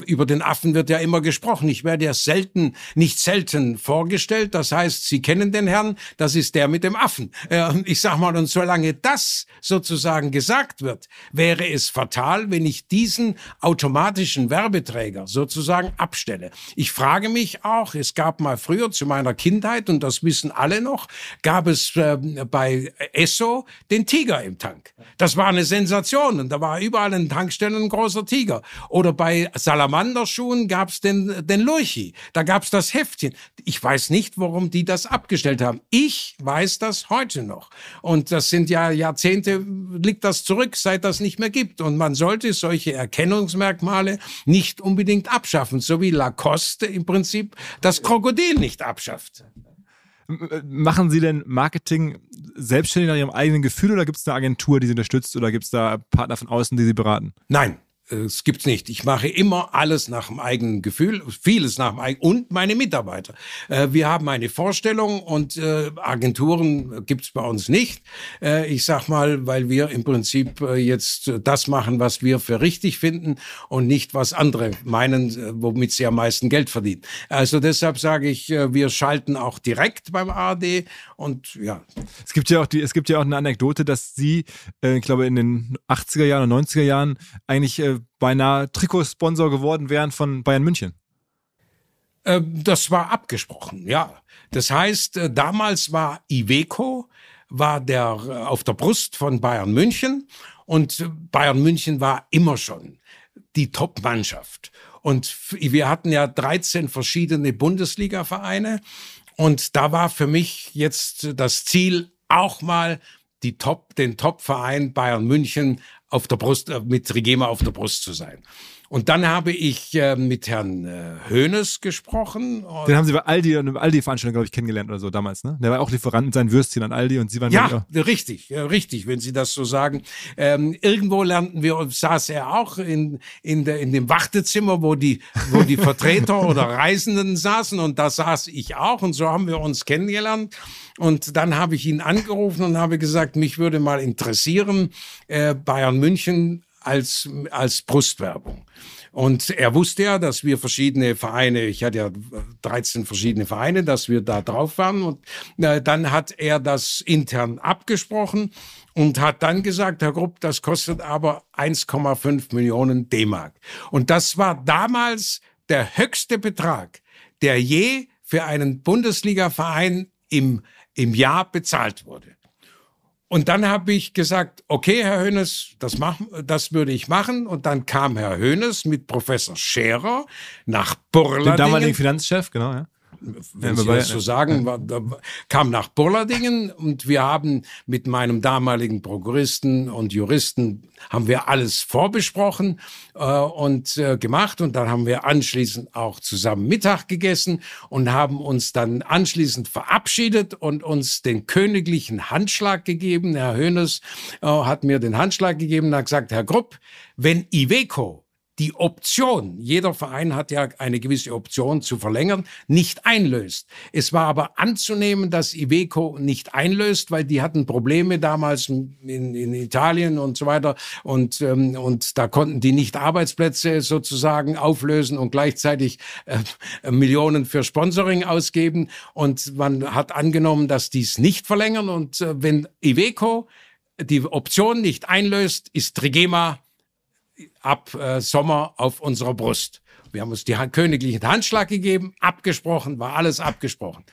über den Affen wird ja immer gesprochen. Ich werde ja selten, nicht selten vorgestellt. Das heißt, Sie kennen den Herrn, das ist der mit dem Affen. Äh, ich sag mal, und solange das sozusagen gesagt wird, wäre es fatal, wenn ich diesen automatischen Werbeträger sozusagen abstelle. Ich frage mich auch, es gab mal früher zu meiner Kindheit, und das wissen alle noch, gab es äh, bei bei Esso den Tiger im Tank. Das war eine Sensation und da war überall in Tankstellen ein großer Tiger. Oder bei Salamanderschuhen gab's den, den Lurchi. Da gab's das Heftchen. Ich weiß nicht, warum die das abgestellt haben. Ich weiß das heute noch. Und das sind ja Jahrzehnte, liegt das zurück, seit das nicht mehr gibt. Und man sollte solche Erkennungsmerkmale nicht unbedingt abschaffen, so wie Lacoste im Prinzip das Krokodil nicht abschafft. Machen Sie denn Marketing selbstständig nach Ihrem eigenen Gefühl oder gibt es eine Agentur, die Sie unterstützt oder gibt es da Partner von außen, die Sie beraten? Nein, es gibt's nicht. Ich mache immer alles nach dem eigenen Gefühl, vieles nach dem eigenen und meine Mitarbeiter. Äh, wir haben eine Vorstellung und äh, Agenturen gibt's bei uns nicht. Äh, ich sag mal, weil wir im Prinzip jetzt das machen, was wir für richtig finden und nicht was andere meinen, womit sie am meisten Geld verdienen. Also deshalb sage ich, wir schalten auch direkt beim ARD und ja. Es gibt ja auch die, es gibt ja auch eine Anekdote, dass Sie, ich glaube in den 80er Jahren und 90er Jahren eigentlich beinahe Trikotsponsor geworden wären von Bayern München. Äh, das war abgesprochen, ja. Das heißt, äh, damals war Iveco, war der äh, auf der Brust von Bayern München und Bayern München war immer schon die Top-Mannschaft. Und wir hatten ja 13 verschiedene Bundesliga-Vereine. Und da war für mich jetzt das Ziel, auch mal die Top, den Top-Verein Bayern München auf der Brust, mit Trigema auf der Brust zu sein. Und dann habe ich äh, mit Herrn äh, Hoeneß gesprochen. Den haben Sie bei Aldi und Aldi-Veranstaltung, glaube ich, kennengelernt oder so damals, ne? Der war auch Lieferant mit seinen Würstchen an Aldi und Sie waren Ja, richtig, ja, richtig, wenn Sie das so sagen. Ähm, irgendwo lernten wir, saß er auch in, in, der, in dem Wartezimmer, wo die, wo die Vertreter oder Reisenden saßen und da saß ich auch und so haben wir uns kennengelernt. Und dann habe ich ihn angerufen und habe gesagt, mich würde mal interessieren, äh, Bayern München als, als Brustwerbung. Und er wusste ja, dass wir verschiedene Vereine, ich hatte ja 13 verschiedene Vereine, dass wir da drauf waren. Und äh, dann hat er das intern abgesprochen und hat dann gesagt, Herr Grupp, das kostet aber 1,5 Millionen D-Mark. Und das war damals der höchste Betrag, der je für einen Bundesliga-Verein im, im Jahr bezahlt wurde. Und dann habe ich gesagt, okay, Herr Hönes, das, das würde ich machen. Und dann kam Herr Hönes mit Professor Scherer nach Burladingen. Den damaligen Finanzchef, genau, ja wenn Sie das so sagen, war, da, kam nach Burladingen und wir haben mit meinem damaligen Prokuristen und Juristen haben wir alles vorbesprochen äh, und äh, gemacht und dann haben wir anschließend auch zusammen Mittag gegessen und haben uns dann anschließend verabschiedet und uns den königlichen Handschlag gegeben. Herr Hönes äh, hat mir den Handschlag gegeben und hat gesagt, Herr Grupp, wenn Iveco die Option, jeder Verein hat ja eine gewisse Option zu verlängern, nicht einlöst. Es war aber anzunehmen, dass Iveco nicht einlöst, weil die hatten Probleme damals in, in Italien und so weiter. Und, ähm, und da konnten die nicht Arbeitsplätze sozusagen auflösen und gleichzeitig äh, Millionen für Sponsoring ausgeben. Und man hat angenommen, dass dies nicht verlängern. Und äh, wenn Iveco die Option nicht einlöst, ist Trigema ab äh, Sommer auf unserer Brust. Wir haben uns die königlichen Handschlag gegeben, abgesprochen, war alles abgesprochen.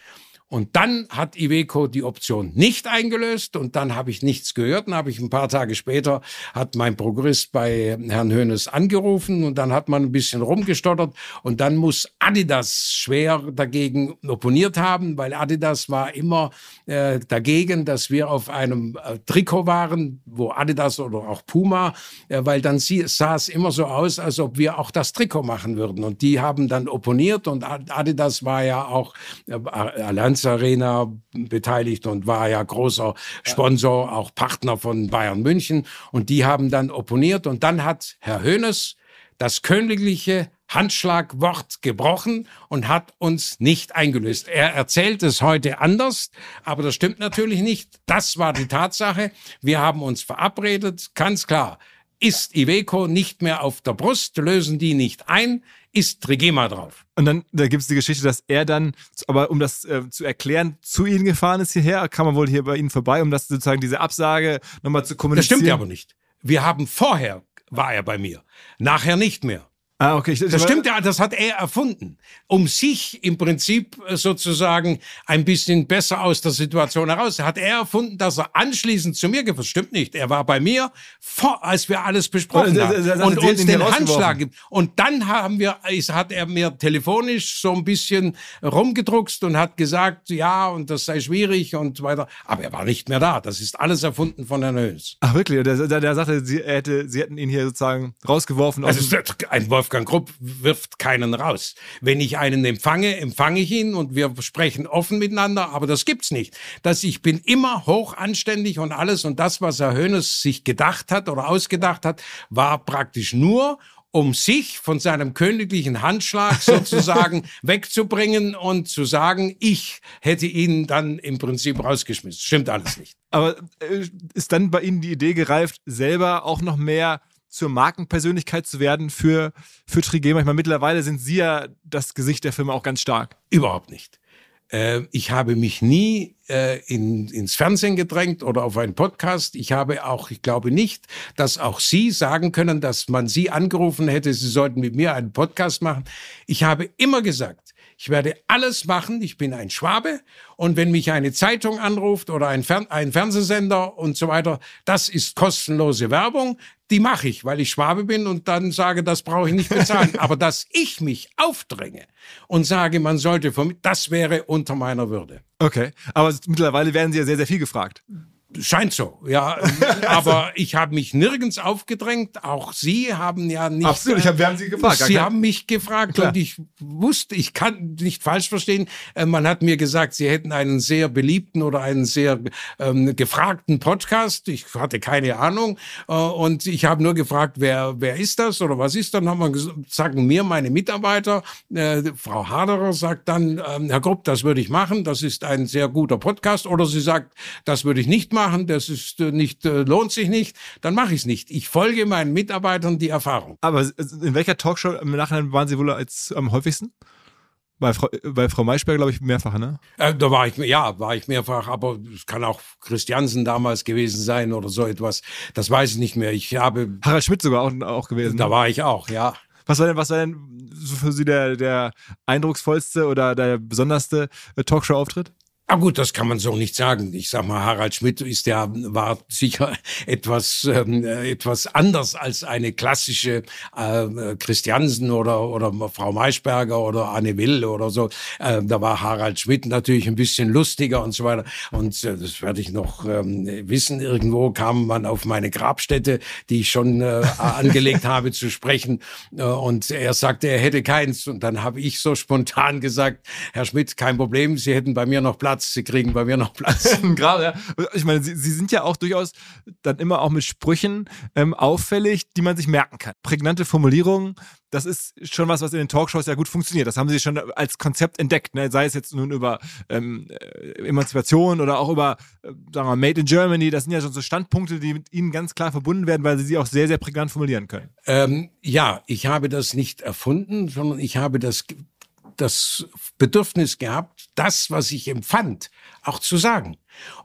Und dann hat Iveco die Option nicht eingelöst und dann habe ich nichts gehört. Dann habe ich ein paar Tage später, hat mein Prokurist bei Herrn Hönes angerufen und dann hat man ein bisschen rumgestottert und dann muss Adidas schwer dagegen opponiert haben, weil Adidas war immer äh, dagegen, dass wir auf einem äh, Trikot waren, wo Adidas oder auch Puma, äh, weil dann sie, sah es immer so aus, als ob wir auch das Trikot machen würden. Und die haben dann opponiert und Adidas war ja auch äh, Allianz Allianz Arena beteiligt und war ja großer Sponsor, auch Partner von Bayern München. Und die haben dann opponiert. Und dann hat Herr Hoeneß das königliche Handschlagwort gebrochen und hat uns nicht eingelöst. Er erzählt es heute anders, aber das stimmt natürlich nicht. Das war die Tatsache. Wir haben uns verabredet, ganz klar. Ist Iveco nicht mehr auf der Brust, lösen die nicht ein, ist Trigema drauf. Und dann, da gibt es die Geschichte, dass er dann, aber um das äh, zu erklären, zu Ihnen gefahren ist hierher, kam man wohl hier bei Ihnen vorbei, um das sozusagen diese Absage nochmal zu kommunizieren. Das stimmt ja aber nicht. Wir haben vorher, war er bei mir, nachher nicht mehr. Ah, okay. Ich, das stimmt ja, das hat er erfunden, um sich im Prinzip äh, sozusagen ein bisschen besser aus der Situation heraus. Hat er erfunden, dass er anschließend zu mir gefasst. Stimmt nicht. Er war bei mir, vor, als wir alles besprochen oh, haben und uns den Handschlag gibt. Und dann haben wir, hat er mir telefonisch so ein bisschen rumgedruckst und hat gesagt, ja, und das sei schwierig und weiter. Aber er war nicht mehr da. Das ist alles erfunden von Herrn Höns. Ach wirklich? Der, der, der sagte, sie, hätte, sie hätten ihn hier sozusagen rausgeworfen. Also ein Wolf Wolfgang Grupp wirft keinen raus. Wenn ich einen empfange, empfange ich ihn und wir sprechen offen miteinander, aber das gibt's nicht. Dass ich bin immer hoch anständig und alles und das, was Herr Hönes sich gedacht hat oder ausgedacht hat, war praktisch nur, um sich von seinem königlichen Handschlag sozusagen wegzubringen und zu sagen, ich hätte ihn dann im Prinzip rausgeschmissen. Stimmt alles nicht. Aber äh, ist dann bei Ihnen die Idee gereift, selber auch noch mehr zur Markenpersönlichkeit zu werden für, für Trigema? Ich meine, mittlerweile sind Sie ja das Gesicht der Firma auch ganz stark. Überhaupt nicht. Äh, ich habe mich nie äh, in, ins Fernsehen gedrängt oder auf einen Podcast. Ich habe auch, ich glaube nicht, dass auch Sie sagen können, dass man Sie angerufen hätte, Sie sollten mit mir einen Podcast machen. Ich habe immer gesagt, Ich werde alles machen. Ich bin ein Schwabe. Und wenn mich eine Zeitung anruft oder ein, Fern ein Fernsehsender und so weiter, das ist kostenlose Werbung. Die mache ich, weil ich Schwabe bin und dann sage, das brauche ich nicht bezahlen. Aber dass ich mich aufdränge und sage, man sollte, das wäre unter meiner Würde. Okay, aber mittlerweile werden Sie ja sehr, sehr viel gefragt. Scheint so, ja. Aber ich habe mich nirgends aufgedrängt. Auch Sie haben ja nicht. Absolut, ich hab, wir haben Sie gefragt. Sie okay. haben mich gefragt Klar. und ich wusste, ich kann nicht falsch verstehen. Äh, man hat mir gesagt, Sie hätten einen sehr beliebten oder einen sehr ähm, gefragten Podcast. Ich hatte keine Ahnung äh, und ich habe nur gefragt, wer wer ist das oder was ist? Dann haben wir gesagt, sagen mir meine Mitarbeiter. Äh, Frau Haderer sagt dann, ähm, Herr Grupp, das würde ich machen. Das ist ein sehr guter Podcast. Oder sie sagt, das würde ich nicht machen machen, das ist äh, nicht, äh, lohnt sich nicht, dann mache ich es nicht. Ich folge meinen Mitarbeitern die Erfahrung. Aber in welcher Talkshow im Nachhinein waren Sie wohl als am häufigsten? Bei Frau, bei Frau Maischberger, glaube ich, mehrfach, ne? Äh, da war ich, ja, war ich mehrfach, aber es kann auch Christiansen damals gewesen sein oder so etwas. Das weiß ich nicht mehr. Ich habe. Harald Schmidt sogar auch, auch gewesen. Da ne? war ich auch, ja. Was war denn, was war denn für Sie der, der eindrucksvollste oder der besonderste Talkshow-Auftritt? Ah gut, das kann man so nicht sagen. Ich sag mal, Harald Schmidt ist ja war sicher etwas ähm, etwas anders als eine klassische äh, Christiansen oder oder Frau Maischberger oder Anne Will oder so. Äh, da war Harald Schmidt natürlich ein bisschen lustiger und so weiter. Und äh, das werde ich noch ähm, wissen. Irgendwo kam man auf meine Grabstätte, die ich schon äh, angelegt habe, zu sprechen. Äh, und er sagte, er hätte keins. Und dann habe ich so spontan gesagt, Herr Schmidt, kein Problem, Sie hätten bei mir noch Platz Platz, sie kriegen bei mir noch Platz. Gerade, ja. Ich meine, sie, sie, sind ja auch durchaus dann immer auch mit Sprüchen ähm, auffällig, die man sich merken kann. Prägnante Formulierungen, das ist schon was, was in den Talkshows ja gut funktioniert. Das haben sie schon als Konzept entdeckt, ne? sei es jetzt nun über ähm, äh, Emanzipation oder auch über, äh, sagen wir mal, Made in Germany. Das sind ja schon so Standpunkte, die mit ihnen ganz klar verbunden werden, weil sie sie auch sehr, sehr prägnant formulieren können. Ähm, ja, ich habe das nicht erfunden, sondern ich habe das das Bedürfnis gehabt, das, was ich empfand, auch zu sagen.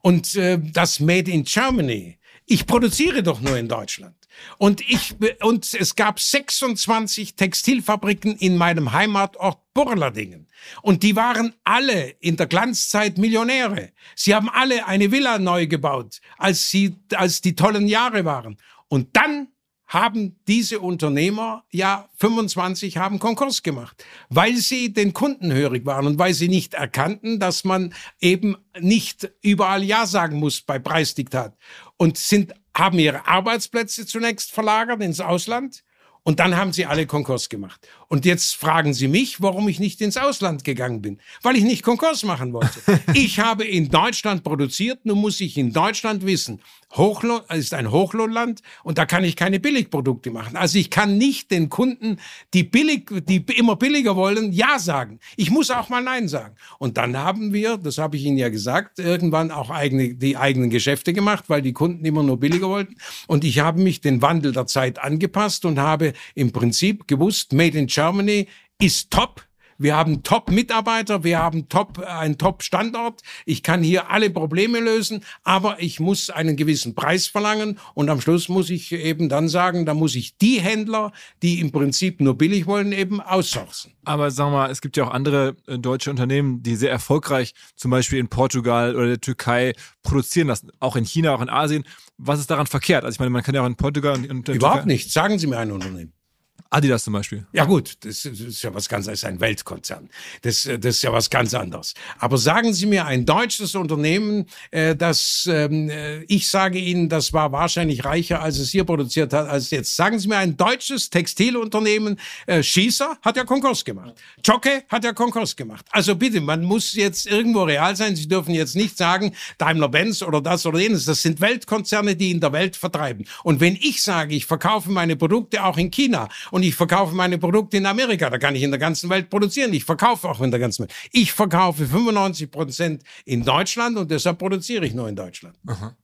Und äh, das Made in Germany, ich produziere doch nur in Deutschland. Und ich und es gab 26 Textilfabriken in meinem Heimatort Burladingen. Und die waren alle in der Glanzzeit Millionäre. Sie haben alle eine Villa neu gebaut, als sie als die tollen Jahre waren. Und dann haben diese Unternehmer ja 25 haben Konkurs gemacht, weil sie den Kunden hörig waren und weil sie nicht erkannten, dass man eben nicht überall Ja sagen muss bei Preisdiktat und sind haben ihre Arbeitsplätze zunächst verlagert ins Ausland und dann haben sie alle Konkurs gemacht. Und jetzt fragen Sie mich, warum ich nicht ins Ausland gegangen bin. Weil ich nicht Konkurs machen wollte. Ich habe in Deutschland produziert, nun muss ich in Deutschland wissen, Hochlohn ist ein Hochlohnland und da kann ich keine Billigprodukte machen. Also ich kann nicht den Kunden, die billig, die immer billiger wollen, ja sagen. Ich muss auch mal nein sagen. Und dann haben wir, das habe ich Ihnen ja gesagt, irgendwann auch eigene, die eigenen Geschäfte gemacht, weil die Kunden immer nur billiger wollten. Und ich habe mich den Wandel der Zeit angepasst und habe im Prinzip gewusst, Made in Germany ist top wir haben Top-Mitarbeiter, wir haben top, äh, einen Top-Standort. Ich kann hier alle Probleme lösen, aber ich muss einen gewissen Preis verlangen und am Schluss muss ich eben dann sagen, da muss ich die Händler, die im Prinzip nur billig wollen, eben aussourcen. Aber sagen wir mal, es gibt ja auch andere äh, deutsche Unternehmen, die sehr erfolgreich zum Beispiel in Portugal oder der Türkei produzieren lassen, auch in China, auch in Asien. Was ist daran verkehrt? Also ich meine, man kann ja auch in Portugal und in Überhaupt nicht. Sagen Sie mir ein Unternehmen. Adidas zum Beispiel. Ja gut, das ist ja was ganz, ist ein Weltkonzern. Das, das ist ja was ganz anderes. Aber sagen Sie mir ein deutsches Unternehmen, äh, das, ähm, äh, ich sage Ihnen, das war wahrscheinlich reicher, als es hier produziert hat, als jetzt. Sagen Sie mir ein deutsches Textilunternehmen, äh, Schießer hat ja Konkurs gemacht. Jocke hat ja Konkurs gemacht. Also bitte, man muss jetzt irgendwo real sein. Sie dürfen jetzt nicht sagen, Daimler-Benz oder das oder jenes. Das sind Weltkonzerne, die in der Welt vertreiben. Und wenn ich sage, ich verkaufe meine Produkte auch in China und ich verkaufe meine Produkte in Amerika. Da kann ich in der ganzen Welt produzieren. Ich verkaufe auch in der ganzen Welt. Ich verkaufe 95 Prozent in Deutschland und deshalb produziere ich nur in Deutschland. Aha.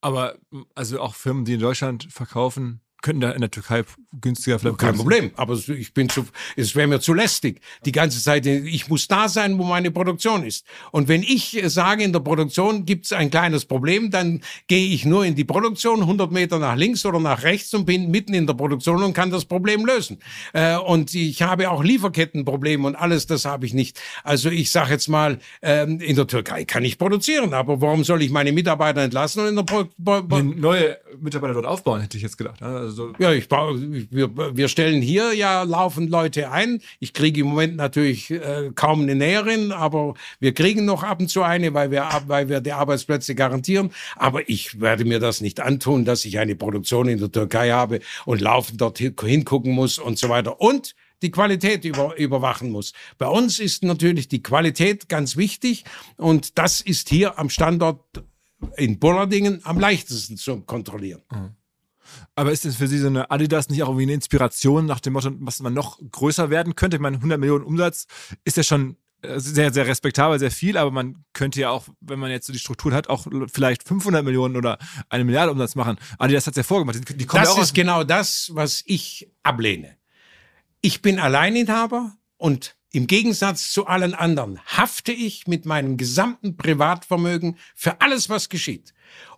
Aber also auch Firmen, die in Deutschland verkaufen, könnten da in der Türkei günstiger vielleicht. Kein Problem, aber ich bin zu, es wäre mir zu lästig. Die ganze Zeit, ich muss da sein, wo meine Produktion ist. Und wenn ich sage, in der Produktion gibt es ein kleines Problem, dann gehe ich nur in die Produktion, 100 Meter nach links oder nach rechts und bin mitten in der Produktion und kann das Problem lösen. Äh, und ich habe auch Lieferkettenprobleme und alles, das habe ich nicht. Also ich sage jetzt mal, ähm, in der Türkei kann ich produzieren, aber warum soll ich meine Mitarbeiter entlassen und in der Pro Pro neue Mitarbeiter dort aufbauen, hätte ich jetzt gedacht. Also also ja, ich wir, wir stellen hier ja laufend Leute ein. Ich kriege im Moment natürlich äh, kaum eine Näherin, aber wir kriegen noch ab und zu eine, weil wir, weil wir die Arbeitsplätze garantieren. Aber ich werde mir das nicht antun, dass ich eine Produktion in der Türkei habe und laufend dort hingucken muss und so weiter. Und die Qualität über, überwachen muss. Bei uns ist natürlich die Qualität ganz wichtig und das ist hier am Standort in Bullardingen am leichtesten zu kontrollieren. Mhm. Aber ist es für Sie so eine Adidas nicht auch irgendwie eine Inspiration nach dem Motto, was man noch größer werden könnte? Ich meine, 100 Millionen Umsatz ist ja schon äh, sehr, sehr respektabel, sehr viel, aber man könnte ja auch, wenn man jetzt so die Strukturen hat, auch vielleicht 500 Millionen oder eine Milliarde Umsatz machen. Adidas hat es ja vorgemacht. Die, die das ja ist genau das, was ich ablehne. Ich bin Alleininhaber und im Gegensatz zu allen anderen hafte ich mit meinem gesamten Privatvermögen für alles, was geschieht.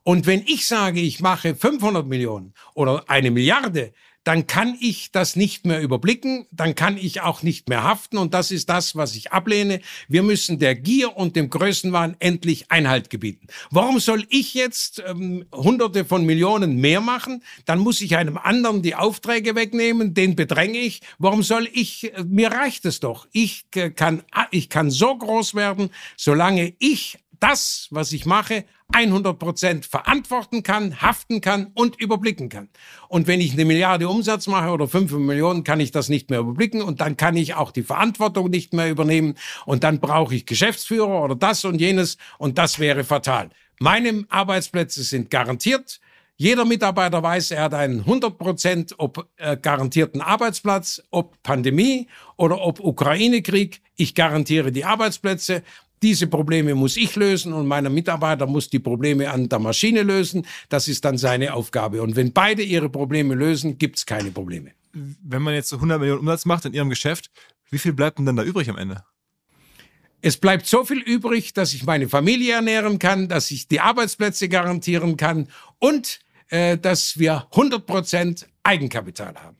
Und wenn ich sage, ich mache 500 Millionen oder eine Milliarde, dann kann ich das nicht mehr überblicken, dann kann ich auch nicht mehr haften und das ist das, was ich ablehne. Wir müssen der Gier und dem Größenwahn endlich Einhalt gebieten. Warum soll ich jetzt ähm, Hunderte von Millionen mehr machen? Dann muss ich einem anderen die Aufträge wegnehmen, den bedränge ich. Warum soll ich? Äh, mir reicht es doch. Ich äh, kann, ich kann so groß werden, solange ich das, was ich mache, 100 Prozent verantworten kann, haften kann und überblicken kann. Und wenn ich eine Milliarde Umsatz mache oder fünf Millionen, kann ich das nicht mehr überblicken und dann kann ich auch die Verantwortung nicht mehr übernehmen und dann brauche ich Geschäftsführer oder das und jenes und das wäre fatal. Meine Arbeitsplätze sind garantiert. Jeder Mitarbeiter weiß, er hat einen 100 Prozent ob äh, garantierten Arbeitsplatz, ob Pandemie oder ob Ukraine-Krieg. Ich garantiere die Arbeitsplätze diese Probleme muss ich lösen und meiner Mitarbeiter muss die Probleme an der Maschine lösen. Das ist dann seine Aufgabe. Und wenn beide ihre Probleme lösen, gibt es keine Probleme. Wenn man jetzt 100 Millionen Umsatz macht in Ihrem Geschäft, wie viel bleibt denn dann da übrig am Ende? Es bleibt so viel übrig, dass ich meine Familie ernähren kann, dass ich die Arbeitsplätze garantieren kann und äh, dass wir 100 Prozent Eigenkapital haben.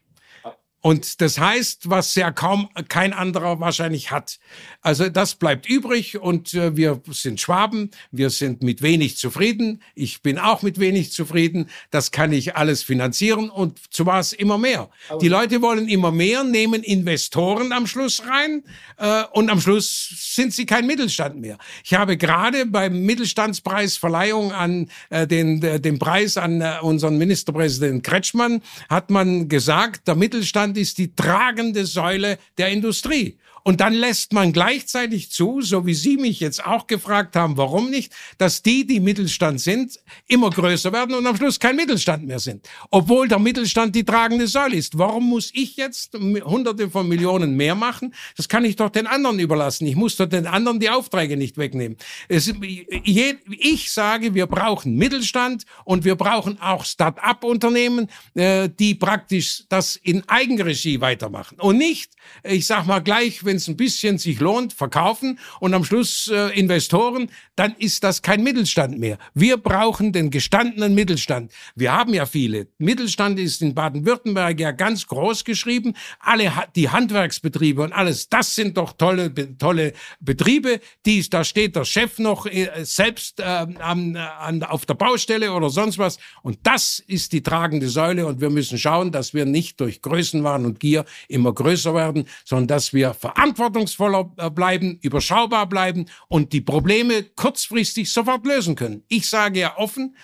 Und das heißt, was ja kaum kein anderer wahrscheinlich hat. Also das bleibt übrig und äh, wir sind Schwaben, wir sind mit wenig zufrieden. Ich bin auch mit wenig zufrieden. Das kann ich alles finanzieren und zu was immer mehr. Aber Die Leute wollen immer mehr, nehmen Investoren am Schluss rein äh, und am Schluss sind sie kein Mittelstand mehr. Ich habe gerade beim Mittelstandspreisverleihung an äh, den, den Preis an unseren Ministerpräsidenten Kretschmann hat man gesagt, der Mittelstand ist die tragende Säule der Industrie. Und dann lässt man gleichzeitig zu, so wie Sie mich jetzt auch gefragt haben, warum nicht, dass die, die Mittelstand sind, immer größer werden und am Schluss kein Mittelstand mehr sind. Obwohl der Mittelstand die tragende Säule ist. Warum muss ich jetzt hunderte von Millionen mehr machen? Das kann ich doch den anderen überlassen. Ich muss doch den anderen die Aufträge nicht wegnehmen. Es, ich sage, wir brauchen Mittelstand und wir brauchen auch Start-up-Unternehmen, äh, die praktisch das in Eigenregie weitermachen. Und nicht, ich sag mal gleich, wenn wenn es ein bisschen sich lohnt, verkaufen und am Schluss äh, Investoren, dann ist das kein Mittelstand mehr. Wir brauchen den gestandenen Mittelstand. Wir haben ja viele. Mittelstand ist in Baden-Württemberg ja ganz groß geschrieben. Alle die Handwerksbetriebe und alles, das sind doch tolle tolle Betriebe. Die da steht der Chef noch äh, selbst äh, an, an, auf der Baustelle oder sonst was. Und das ist die tragende Säule. Und wir müssen schauen, dass wir nicht durch Größenwahn und Gier immer größer werden, sondern dass wir verantwortlich verantwortungsvoller äh, bleiben, überschaubar bleiben und die Probleme kurzfristig sofort lösen können. Ich sage ja offen,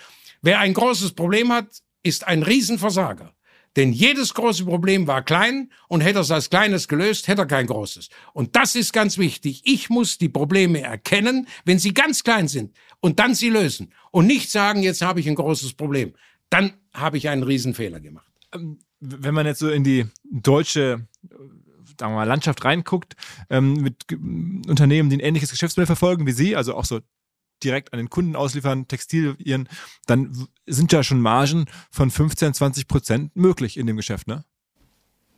wer ein großes Problem hat, ist ein Riesenversager. Denn jedes große Problem war klein und hätte er es als kleines gelöst, hätte er kein großes. Und das ist ganz wichtig. Ich muss die Probleme erkennen, wenn sie ganz klein sind und dann sie lösen. Und nicht sagen, jetzt habe ich ein großes Problem. Dann habe ich einen Riesenfehler gemacht. Ähm, wenn man jetzt so in die deutsche sagen wir mal, Landschaft reinguckt, ähm, mit Unternehmen, die ein ähnliches Geschäftsmodell verfolgen wie Sie, also auch so direkt an den Kunden ausliefern, Textilien, dann sind ja schon Margen von 15, 20 Prozent möglich in dem Geschäft, ne?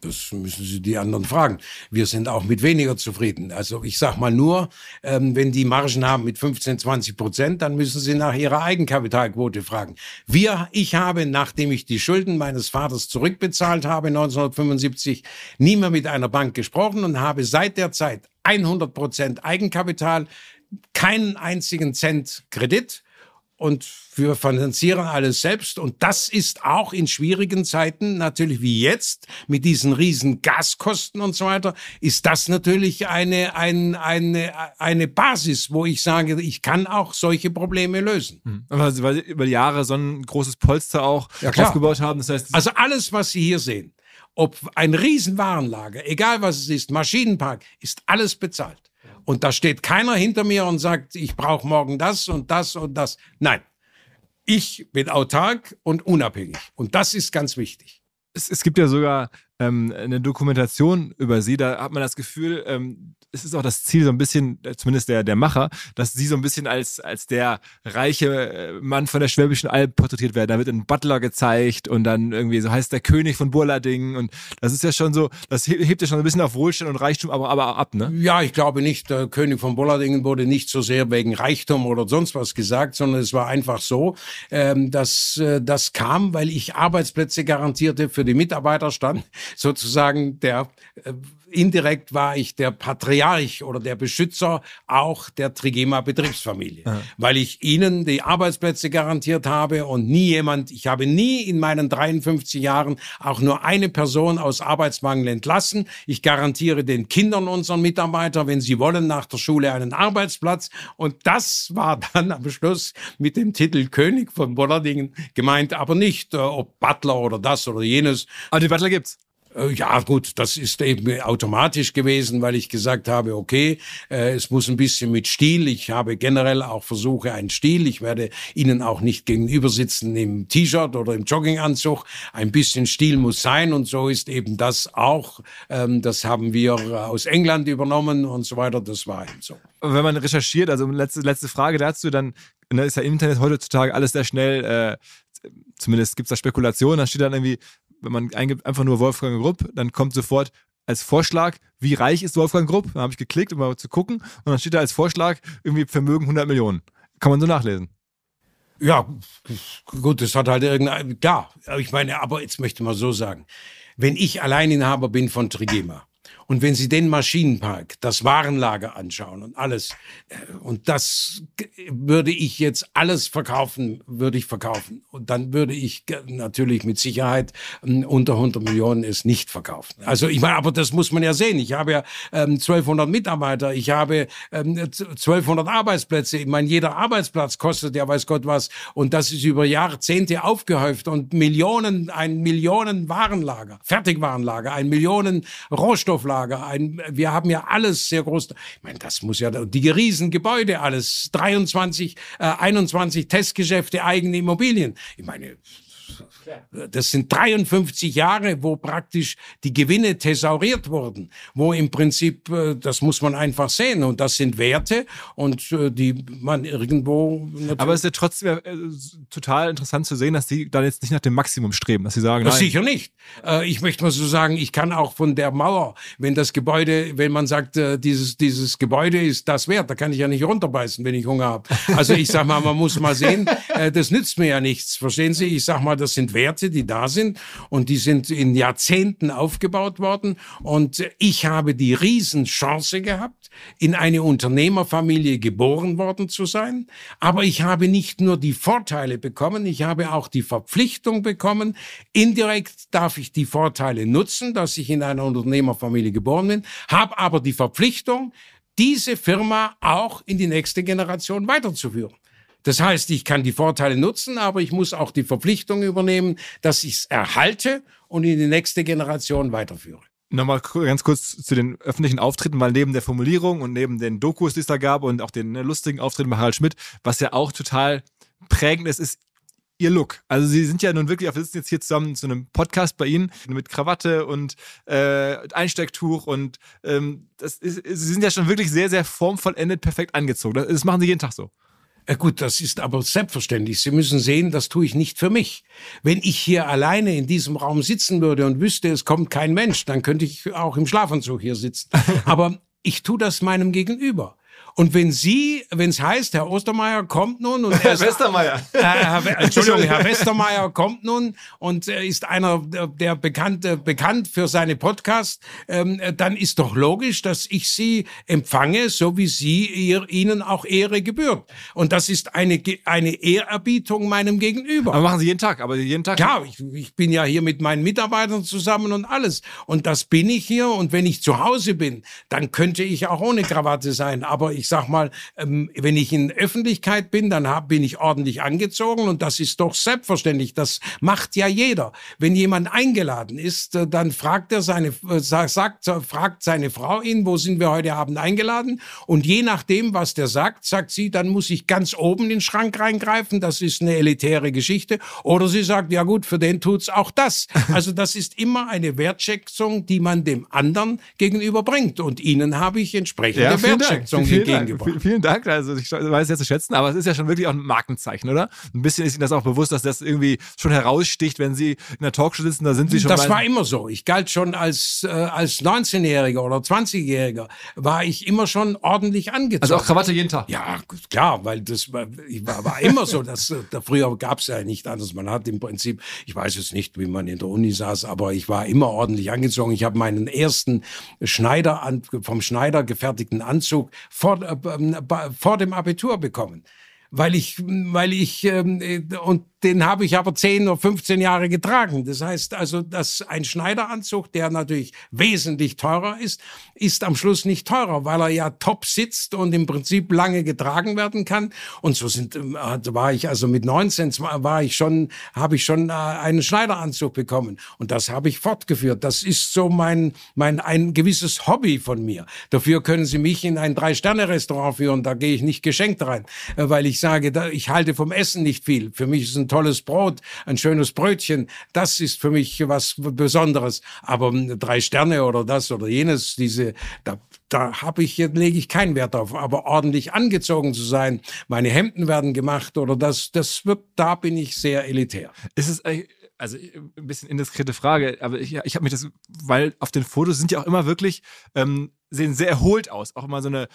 Das müssen Sie die anderen fragen. Wir sind auch mit weniger zufrieden. Also ich sage mal nur, ähm, wenn die Margen haben mit 15, 20 Prozent, dann müssen Sie nach Ihrer Eigenkapitalquote fragen. Wir, ich habe, nachdem ich die Schulden meines Vaters zurückbezahlt habe 1975, nie mehr mit einer Bank gesprochen und habe seit der Zeit 100 Prozent Eigenkapital, keinen einzigen Cent Kredit und wir finanzieren alles selbst. Und das ist auch in schwierigen Zeiten, natürlich wie jetzt, mit diesen riesen Gaskosten und so weiter, ist das natürlich eine, eine, eine, eine Basis, wo ich sage, ich kann auch solche Probleme lösen. Mhm. Weil, weil Sie über die Jahre so ein großes Polster auch ja, aufgebaut haben. Das heißt, also alles, was Sie hier sehen, ob ein Riesenwarenlager, egal was es ist, Maschinenpark, ist alles bezahlt. Und da steht keiner hinter mir und sagt, ich brauche morgen das und das und das. Nein, ich bin autark und unabhängig. Und das ist ganz wichtig. Es, es gibt ja sogar ähm, eine Dokumentation über sie, da hat man das Gefühl, ähm, es ist auch das Ziel so ein bisschen, äh, zumindest der, der Macher, dass sie so ein bisschen als, als der reiche äh, Mann von der Schwäbischen Alb porträtiert werden. Da wird ein Butler gezeigt und dann irgendwie so heißt der König von Burlading und das ist ja schon so, das hebt ja schon ein bisschen auf Wohlstand und Reichtum aber, aber ab, ne? Ja, ich glaube nicht, der König von Burladingen wurde nicht so sehr wegen Reichtum oder sonst was gesagt, sondern es war einfach so, ähm, dass äh, das kam, weil ich Arbeitsplätze garantierte für die Mitarbeiter stand, sozusagen der äh, indirekt war ich der Patriarch oder der Beschützer auch der Trigema Betriebsfamilie, ja. weil ich ihnen die Arbeitsplätze garantiert habe und nie jemand, ich habe nie in meinen 53 Jahren auch nur eine Person aus Arbeitsmangel entlassen. Ich garantiere den Kindern unserer Mitarbeiter, wenn sie wollen, nach der Schule einen Arbeitsplatz. Und das war dann am Schluss mit dem Titel König von Bollerdingen gemeint, aber nicht äh, ob Butler oder das oder jenes. Aber die Butler gibt's. Äh, ja, gut, das ist eben automatisch gewesen, weil ich gesagt habe, okay, äh, es muss ein bisschen mit Stil. Ich habe generell auch Versuche, einen Stil. Ich werde Ihnen auch nicht gegenüber sitzen im T-Shirt oder im Jogginganzug. Ein bisschen Stil muss sein und so ist eben das auch. Ähm, das haben wir aus England übernommen und so weiter. Das war eben so. Wenn man recherchiert, also letzte, letzte Frage dazu, dann ne, ist ja im Internet heutzutage alles sehr schnell, äh, zumindest gibt es da Spekulationen, da steht dann irgendwie wenn man eingibt einfach nur Wolfgang Grupp, dann kommt sofort als Vorschlag, wie reich ist Wolfgang Grupp? Dann habe ich geklickt, um mal zu gucken. Und dann steht da als Vorschlag irgendwie Vermögen 100 Millionen. Kann man so nachlesen. Ja, gut, das hat halt irgendein, klar. Ich meine, aber jetzt möchte mal so sagen. Wenn ich Alleininhaber bin von Trigema, und wenn Sie den Maschinenpark, das Warenlager anschauen und alles, äh, und das würde ich jetzt alles verkaufen, würde ich verkaufen. Und dann würde ich natürlich mit Sicherheit ähm, unter 100 Millionen es nicht verkaufen. Also ich meine, aber das muss man ja sehen. Ich habe ja ähm, 1200 Mitarbeiter, ich habe ähm, 1200 Arbeitsplätze. Ich meine, jeder Arbeitsplatz kostet ja weiß Gott was. Und das ist über Jahrzehnte aufgehäuft und Millionen, ein Millionen Warenlager, Fertigwarenlager, ein Millionen Rohstofflager Lager ein. Wir haben ja alles sehr groß. Ich meine, das muss ja die Riesengebäude alles 23, äh, 21 Testgeschäfte, eigene Immobilien. Ich meine, das sind 53 Jahre, wo praktisch die Gewinne thesauriert wurden, wo im Prinzip, äh, das muss man einfach sehen, und das sind Werte und äh, die man irgendwo. Aber es ist ja trotzdem äh, total interessant zu sehen, dass sie dann jetzt nicht nach dem Maximum streben, dass sie sagen, nein. Sicher nicht. Ich möchte mal so sagen, ich kann auch von der Mauer, wenn das Gebäude, wenn man sagt, dieses, dieses Gebäude ist das wert, da kann ich ja nicht runterbeißen, wenn ich Hunger habe. Also ich sag mal, man muss mal sehen, das nützt mir ja nichts. Verstehen Sie? Ich sag mal, das sind Werte, die da sind und die sind in Jahrzehnten aufgebaut worden. Und ich habe die Riesenchance gehabt, in eine Unternehmerfamilie geboren worden zu sein. Aber ich habe nicht nur die Vorteile bekommen, ich habe auch die Verpflichtung bekommen. Indirekt darf ich die Vorteile nutzen, dass ich in einer Unternehmerfamilie geboren bin, habe aber die Verpflichtung, diese Firma auch in die nächste Generation weiterzuführen. Das heißt, ich kann die Vorteile nutzen, aber ich muss auch die Verpflichtung übernehmen, dass ich es erhalte und in die nächste Generation weiterführe. Nochmal ganz kurz zu den öffentlichen Auftritten, weil neben der Formulierung und neben den Dokus, die es da gab und auch den ne, lustigen Auftritten bei Harald Schmidt, was ja auch total prägend ist, ist ihr Look. Also sie sind ja nun wirklich, wir sitzen jetzt hier zusammen zu einem Podcast bei Ihnen mit Krawatte und äh, Einstecktuch und ähm, das ist, sie sind ja schon wirklich sehr, sehr formvollendet perfekt angezogen. Das, das machen sie jeden Tag so. Äh, gut, das ist aber selbstverständlich. Sie müssen sehen, das tue ich nicht für mich. Wenn ich hier alleine in diesem Raum sitzen würde und wüsste, es kommt kein Mensch, dann könnte ich auch im Schlafanzug hier sitzen. aber ich tue das meinem Gegenüber. Und wenn Sie, wenn es heißt, Herr Ostermeier kommt nun und Herr Westermeier. Äh, Herr, Entschuldigung, Herr Westermeier kommt nun und äh, ist einer der, der bekannte bekannt für seine Podcasts, ähm, dann ist doch logisch, dass ich Sie empfange, so wie Sie ihr, Ihnen auch Ehre gebührt. Und das ist eine eine Ehrerbietung meinem Gegenüber. Aber machen Sie jeden Tag, aber jeden Tag. Ja, ich, ich bin ja hier mit meinen Mitarbeitern zusammen und alles. Und das bin ich hier. Und wenn ich zu Hause bin, dann könnte ich auch ohne Krawatte sein. Aber ich ich sag mal, ähm, wenn ich in Öffentlichkeit bin, dann hab, bin ich ordentlich angezogen und das ist doch selbstverständlich. Das macht ja jeder. Wenn jemand eingeladen ist, äh, dann fragt er seine, äh, sagt, fragt seine Frau ihn, wo sind wir heute Abend eingeladen? Und je nachdem, was der sagt, sagt sie, dann muss ich ganz oben in den Schrank reingreifen. Das ist eine elitäre Geschichte. Oder sie sagt, ja gut, für den tut's auch das. Also das ist immer eine Wertschätzung, die man dem anderen gegenüber bringt. Und ihnen habe ich entsprechende ja, Wertschätzung Dank. gegeben entgegengebracht. Vielen Dank. Also ich weiß es ja zu schätzen, aber es ist ja schon wirklich auch ein Markenzeichen, oder? Ein bisschen ist Ihnen das auch bewusst, dass das irgendwie schon heraussticht, wenn Sie in der Talkshow sitzen, da sind Sie schon. Das war immer so. Ich galt schon als, äh, als 19-Jähriger oder 20-Jähriger, war ich immer schon ordentlich angezogen. Also auch Krawatte jeden Tag? Ja, klar, weil das war, war, war immer so. Dass, äh, da früher gab es ja nicht anders. Man hat im Prinzip, ich weiß jetzt nicht, wie man in der Uni saß, aber ich war immer ordentlich angezogen. Ich habe meinen ersten Schneider, vom Schneider gefertigten Anzug vor, vor dem Abitur bekommen weil ich, weil ich ähm, äh, und den habe ich aber 10 oder 15 Jahre getragen. Das heißt also, dass ein Schneideranzug, der natürlich wesentlich teurer ist, ist am Schluss nicht teurer, weil er ja top sitzt und im Prinzip lange getragen werden kann. Und so sind, äh, war ich also mit 19 war ich schon, habe ich schon äh, einen Schneideranzug bekommen. Und das habe ich fortgeführt. Das ist so mein, mein, ein gewisses Hobby von mir. Dafür können Sie mich in ein Drei-Sterne-Restaurant führen. Da gehe ich nicht geschenkt rein, weil ich sage, ich halte vom Essen nicht viel. Für mich ist ein tolles Brot, ein schönes Brötchen, das ist für mich was Besonderes. Aber drei Sterne oder das oder jenes, diese, da, da habe ich, lege ich keinen Wert drauf. Aber ordentlich angezogen zu sein, meine Hemden werden gemacht oder das, das wird, da bin ich sehr elitär. Ist es also ein bisschen indiskrete Frage, aber ich, ich habe mich das, weil auf den Fotos sind ja auch immer wirklich, ähm, sehen sehr erholt aus. Auch immer so eine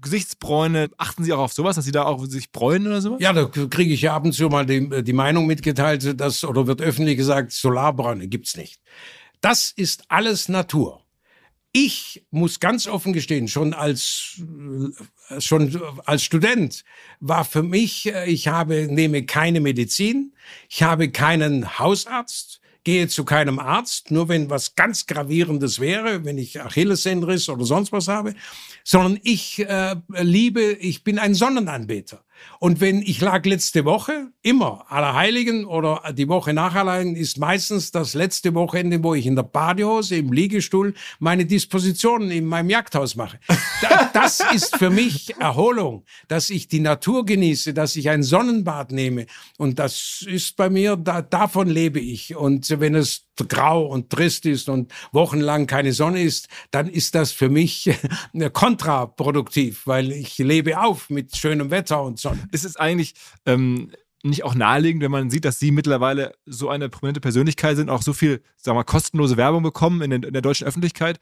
Gesichtsbräune, achten Sie auch auf sowas, dass Sie da auch sich bräunen oder sowas? Ja, da kriege ich ja ab und zu mal die, die Meinung mitgeteilt, dass, oder wird öffentlich gesagt, Solarbräune gibt's nicht. Das ist alles Natur. Ich muss ganz offen gestehen, schon als, schon als Student war für mich, ich habe, nehme keine Medizin, ich habe keinen Hausarzt, gehe zu keinem Arzt, nur wenn was ganz Gravierendes wäre, wenn ich Achillessehnenriss oder sonst was habe sondern ich äh, liebe, ich bin ein Sonnenanbeter. Und wenn ich lag letzte Woche, immer Allerheiligen oder die Woche nach Allerheiligen ist meistens das letzte Wochenende, wo ich in der Badehose im Liegestuhl meine Dispositionen in meinem Jagdhaus mache. Das ist für mich Erholung, dass ich die Natur genieße, dass ich ein Sonnenbad nehme. Und das ist bei mir, da, davon lebe ich. Und wenn es grau und trist ist und wochenlang keine Sonne ist, dann ist das für mich kontraproduktiv, weil ich lebe auf mit schönem Wetter und Sonne. Ist es eigentlich ähm, nicht auch naheliegend, wenn man sieht, dass Sie mittlerweile so eine prominente Persönlichkeit sind, auch so viel, sagen wir mal, kostenlose Werbung bekommen in, den, in der deutschen Öffentlichkeit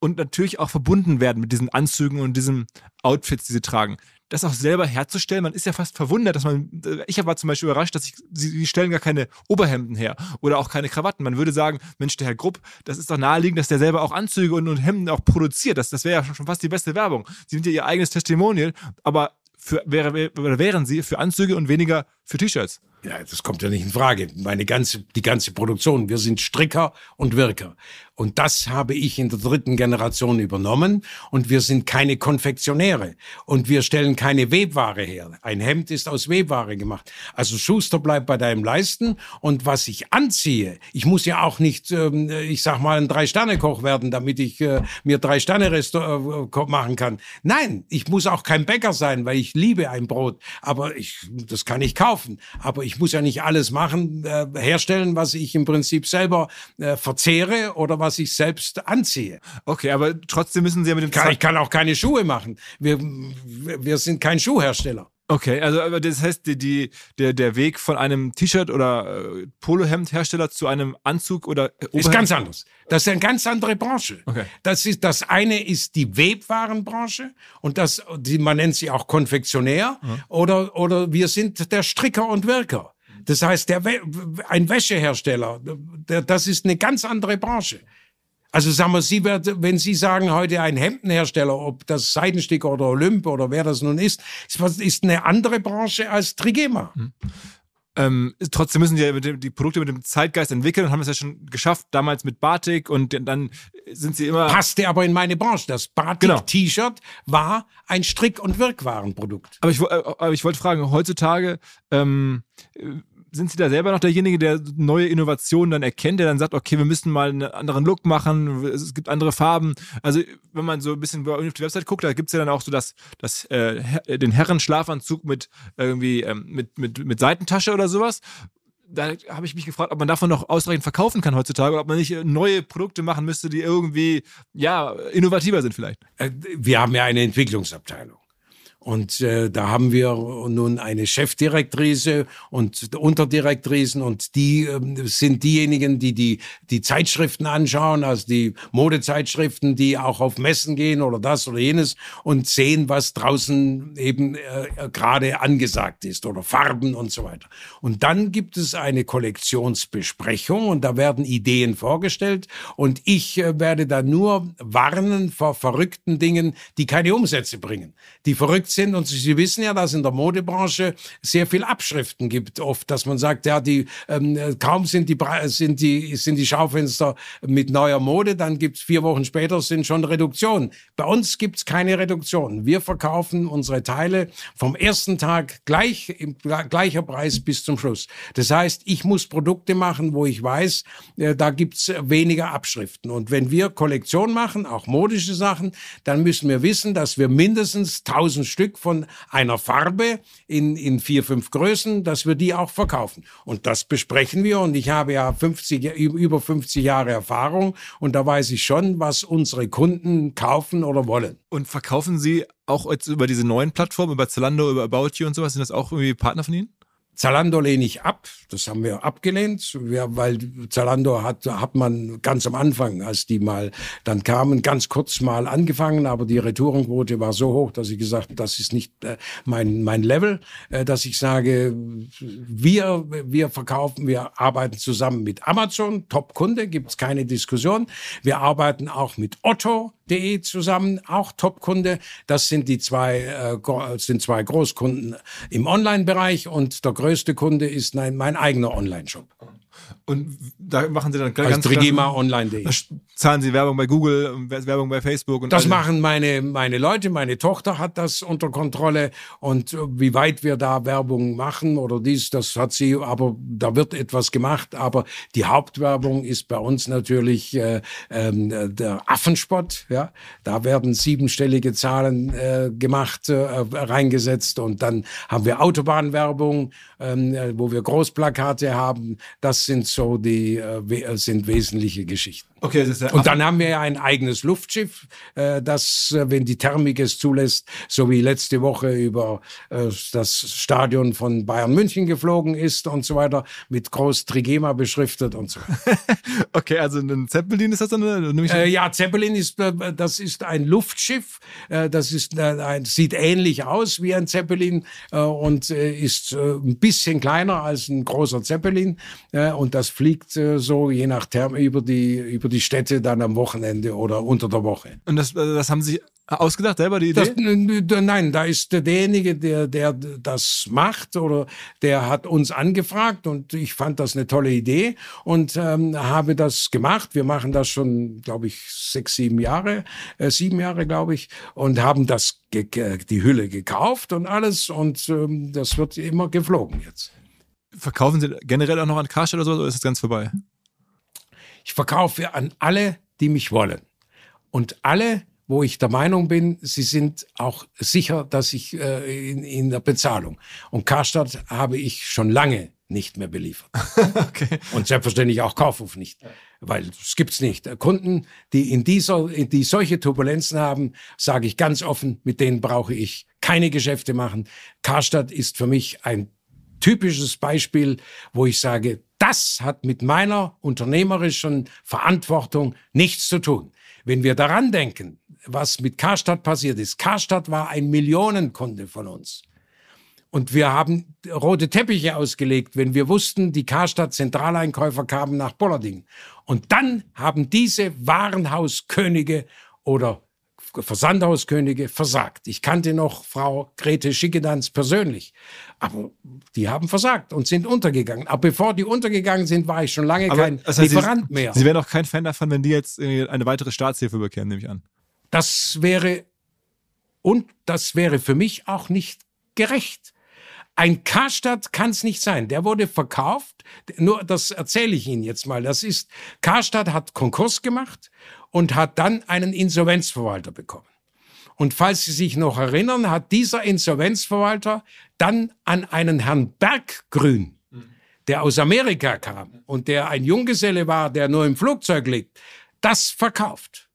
und natürlich auch verbunden werden mit diesen Anzügen und diesen Outfits, die sie tragen das auch selber herzustellen. Man ist ja fast verwundert, dass man, äh, ich war zum Beispiel überrascht, dass ich, sie, sie stellen gar keine Oberhemden her oder auch keine Krawatten. Man würde sagen, Mensch, der Herr Grupp, das ist doch naheliegend, dass der selber auch Anzüge und, und Hemden auch produziert. Das, das wäre ja schon fast die beste Werbung. Sie sind ja ihr eigenes Testimonial, aber für, wäre, wären sie für Anzüge und weniger für T-Shirts. Ja, das kommt ja nicht in Frage. Meine ganze, die ganze Produktion. Wir sind Stricker und Wirker. Und das habe ich in der dritten Generation übernommen. Und wir sind keine Konfektionäre. Und wir stellen keine Webware her. Ein Hemd ist aus Webware gemacht. Also Schuster bleibt bei deinem Leisten. Und was ich anziehe, ich muss ja auch nicht, ähm, ich sag mal, ein Drei-Sterne-Koch werden, damit ich äh, mir Drei-Sterne-Restaurant äh, machen kann. Nein, ich muss auch kein Bäcker sein, weil ich liebe ein Brot. Aber ich, das kann ich kaufen. Aber ich muss ja nicht alles machen, äh, herstellen, was ich im Prinzip selber verzehre oder was ich selbst anziehe. Okay, aber trotzdem müssen Sie ja mit dem kann, Ich kann auch keine Schuhe machen. Wir, wir sind kein Schuhhersteller. Okay, also aber das heißt, die, die, der, der Weg von einem T-Shirt oder äh, Polohemdhersteller zu einem Anzug oder äh, Ist Oberhemd- ganz anders. Das ist eine ganz andere Branche. Okay. Das ist das eine ist die Webwarenbranche und das die man nennt sie auch Konfektionär oder oder wir sind der Stricker und Wirker. Das heißt, der ein Wäschehersteller, der, das ist eine ganz andere Branche. Also sagen wir, Sie wird, wenn Sie sagen heute ein Hemdenhersteller, ob das Seidensticker oder Olymp oder wer das nun ist, ist, eine andere Branche als Trigema. Ähm, trotzdem müssen die ja dem, die Produkte mit dem Zeitgeist entwickeln und haben es ja schon geschafft, damals mit Batik und dann sind sie immer. passte aber in meine Branche. Das Genau. Batik-T-Shirt war ein Strick- und Wirkwarenprodukt. Aber ich, äh, aber ich wollte fragen, heutzutage ähm, äh, sind Sie da selber noch derjenige, der neue Innovationen dann erkennt, der dann sagt, okay, wir müssen mal einen anderen Look machen, es gibt andere Farben. Also wenn man so ein bisschen auf die Website guckt, da gibt's ja dann auch so das, das, äh, Her- den Herrenschlafanzug mit irgendwie ähm, mit, mit, mit Seitentasche oder sowas. Da habe ich mich gefragt, ob man davon noch ausreichend verkaufen kann heutzutage ob man nicht äh, neue Produkte machen müsste, die irgendwie ja innovativer sind vielleicht. Äh, Wir haben ja eine Entwicklungsabteilung. Und äh, da haben wir nun eine Chefdirektrice und Unterdirektrisen und die ähm, sind diejenigen, die, die die Zeitschriften anschauen, also die Modezeitschriften, die auch auf Messen gehen oder das oder jenes und sehen, was draußen eben äh, gerade angesagt ist oder Farben und so weiter. Und dann gibt es eine Kollektionsbesprechung und da werden Ideen vorgestellt und ich äh, werde da nur warnen vor verrückten Dingen, die keine Umsätze bringen, die verrückt sind und Sie wissen ja, dass in der Modebranche sehr viel Abschriften gibt, oft, dass man sagt, ja, die ähm, äh, kaum sind die sind die sind die Schaufenster mit neuer Mode, dann gibt's vier Wochen später sind schon Reduktionen. Bei uns gibt's keine Reduktion. Wir verkaufen unsere Teile vom ersten Tag gleich im gleicher Preis bis zum Schluss. Das heißt, ich muss Produkte machen, wo ich weiß, äh, da gibt's weniger Abschriften. Und wenn wir Kollektion machen, auch modische Sachen, dann müssen wir wissen, dass wir mindestens 1000 Stück von einer Farbe in, in vier, fünf Größen, dass wir die auch verkaufen. Und das besprechen wir. Und ich habe ja 50, Ja- über 50 Jahre Erfahrung. Und da weiß ich schon, was unsere Kunden kaufen oder wollen. Und verkaufen Sie auch jetzt über diese neuen Plattformen, über Zalando, über About You und sowas? Sind das auch irgendwie Partner von Ihnen? Zalando lehne ich ab. Das haben wir abgelehnt, wir, weil Zalando hat, hat man ganz am Anfang, als die mal dann kamen, ganz kurz mal angefangen, aber die Retourenquote war so hoch, dass ich gesagt, das ist nicht äh, mein, mein Level, äh, dass ich sage, wir, wir verkaufen, wir arbeiten zusammen mit Amazon, Top-Kunde, gibt's keine Diskussion. Wir arbeiten auch mit Otto.de zusammen, auch Top-Kunde. Das sind die zwei, äh, gro- sind zwei Großkunden im Online-Bereich und der größte Kunde ist mein, mein eigener Online-Shop. Und da machen Sie dann Als ganz trigenaonline.de. Da zahlen Sie Werbung bei Google, und Werbung bei Facebook und Das all- machen meine, meine Leute. Meine Tochter hat das unter Kontrolle. Und äh, wie weit wir da Werbung machen oder dies, das hat sie, aber da wird etwas gemacht. Aber die Hauptwerbung ist bei uns natürlich äh, ähm, äh, der Affenspott. Ja, Da werden siebenstellige Zahlen äh, gemacht, äh, reingesetzt. Und dann haben wir Autobahnwerbung, ähm, äh, wo wir Großplakate haben. Das sind so die, äh, äh, sind wesentliche Geschichten. Okay, das ist ja Und dann haben wir ja ein eigenes Luftschiff, äh, das, äh, wenn die Thermik es zulässt, so wie letzte Woche über äh, das Stadion von Bayern München geflogen ist und so weiter, mit groß Trigema beschriftet und so. Okay, also ein Zeppelin ist das dann? Äh, ja, Zeppelin ist, das ist ein Luftschiff. Das ist ein, sieht ähnlich aus wie ein Zeppelin und ist ein bisschen kleiner als ein großer Zeppelin. Und das fliegt so je nach Term über die über die Städte dann am Wochenende oder unter der Woche. Und das, äh, das haben Sie sich ausgedacht, selber die Idee? Das, nein, da ist derjenige, der, der das macht oder der hat uns angefragt und ich fand das eine tolle Idee und ähm, habe das gemacht. Wir machen das schon, glaube ich, sechs, sieben Jahre, äh, sieben Jahre, glaube ich, und haben das die Hülle gekauft und alles und ähm, das wird immer geflogen jetzt. Verkaufen Sie generell auch noch an Karstadt oder so, oder ist das ganz vorbei? Ich verkaufe an alle, die mich wollen. Und alle, wo ich der Meinung bin, sie sind auch sicher, dass ich äh, in, in der Bezahlung. Und Karstadt habe ich schon lange nicht mehr beliefert. okay. Und selbstverständlich auch Kaufhof nicht, weil es gibt's nicht. Kunden, die in dieser, die solche Turbulenzen haben, sage ich ganz offen, mit denen brauche ich keine Geschäfte machen. Karstadt ist für mich ein typisches Beispiel, wo ich sage, das hat mit meiner unternehmerischen Verantwortung nichts zu tun. Wenn wir daran denken, was mit Karstadt passiert ist, Karstadt war ein Millionenkunde von uns. Und wir haben rote Teppiche ausgelegt, wenn wir wussten, die Karstadt Zentraleinkäufer kamen nach Bollerding. Und dann haben diese Warenhauskönige oder Versandhauskönige versagt. Ich kannte noch Frau Grete Schickedanz persönlich, aber die haben versagt und sind untergegangen. Aber bevor die untergegangen sind, war ich schon lange Aber kein heißt, Lieferant Sie, mehr. Sie wären auch kein Fan davon, wenn die jetzt eine weitere Staatshilfe bekämen, nehme ich an. Das wäre und das wäre für mich auch nicht gerecht. Ein Karstadt kann es nicht sein. Der wurde verkauft. Nur das erzähle ich Ihnen jetzt mal. Das ist Karstadt hat Konkurs gemacht und hat dann einen Insolvenzverwalter bekommen. Und falls Sie sich noch erinnern, hat dieser Insolvenzverwalter dann an einen Herrn Berggrün, der aus Amerika kam und der ein Junggeselle war, der nur im Flugzeug liegt, das verkauft.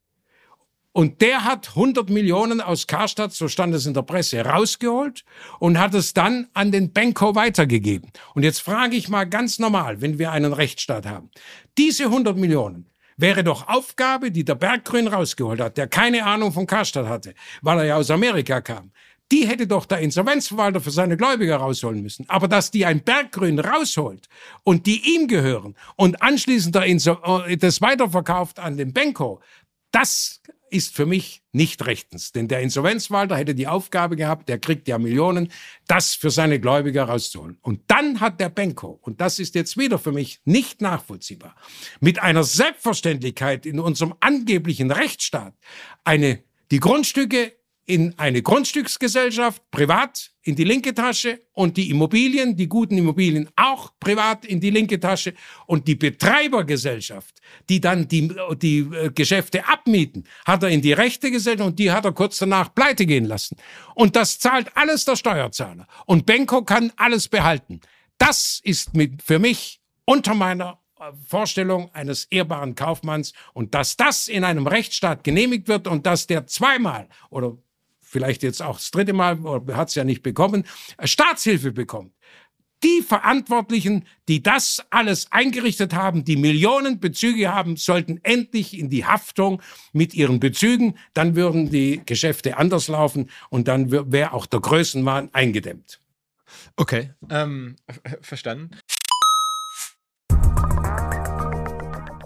Und der hat 100 Millionen aus Karstadt, so stand es in der Presse, rausgeholt und hat es dann an den Benko weitergegeben. Und jetzt frage ich mal ganz normal, wenn wir einen Rechtsstaat haben. Diese 100 Millionen wäre doch Aufgabe, die der Berggrün rausgeholt hat, der keine Ahnung von Karstadt hatte, weil er ja aus Amerika kam. Die hätte doch der Insolvenzverwalter für seine Gläubiger rausholen müssen. Aber dass die ein Berggrün rausholt und die ihm gehören und anschließend äh, das weiterverkauft an den Benko, das ist für mich nicht rechtens. Denn der Insolvenzverwalter hätte die Aufgabe gehabt, der kriegt ja Millionen, das für seine Gläubiger rauszuholen. Und dann hat der Benko, und das ist jetzt wieder für mich nicht nachvollziehbar, mit einer Selbstverständlichkeit in unserem angeblichen Rechtsstaat eine, die Grundstücke in eine Grundstücksgesellschaft privat in die linke Tasche und die Immobilien, die guten Immobilien auch privat in die linke Tasche und die Betreibergesellschaft, die dann die, die äh, Geschäfte abmieten, hat er in die rechte Gesellschaft und die hat er kurz danach pleite gehen lassen. Und das zahlt alles der Steuerzahler. Und Benko kann alles behalten. Das ist mit, für mich unter meiner äh, Vorstellung eines ehrbaren Kaufmanns und dass das in einem Rechtsstaat genehmigt wird und dass der zweimal oder vielleicht jetzt auch das dritte Mal, hat es ja nicht bekommen, äh, Staatshilfe bekommt. Die Verantwortlichen, die das alles eingerichtet haben, die Millionen Bezüge haben, sollten endlich in die Haftung mit ihren Bezügen. Dann würden die Geschäfte anders laufen und dann wäre auch der Größenwahn eingedämmt. Okay, ähm, verstanden.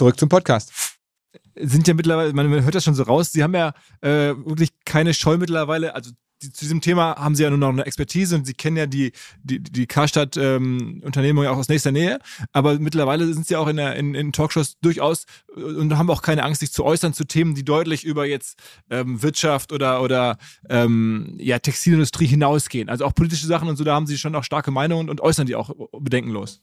Zurück zum Podcast. Sind ja mittlerweile, man hört das schon so raus, sie haben ja äh, wirklich keine Scheu mittlerweile, also die, zu diesem Thema haben sie ja nur noch eine Expertise und sie kennen ja die, die, die Karstadt-Unternehmung ähm, auch aus nächster Nähe. Aber mittlerweile sind sie auch in, der, in, in Talkshows durchaus äh, und haben auch keine Angst, sich zu äußern zu Themen, die deutlich über jetzt ähm, Wirtschaft oder, oder ähm, ja, Textilindustrie hinausgehen. Also auch politische Sachen und so, da haben sie schon auch starke Meinungen und äußern die auch bedenkenlos.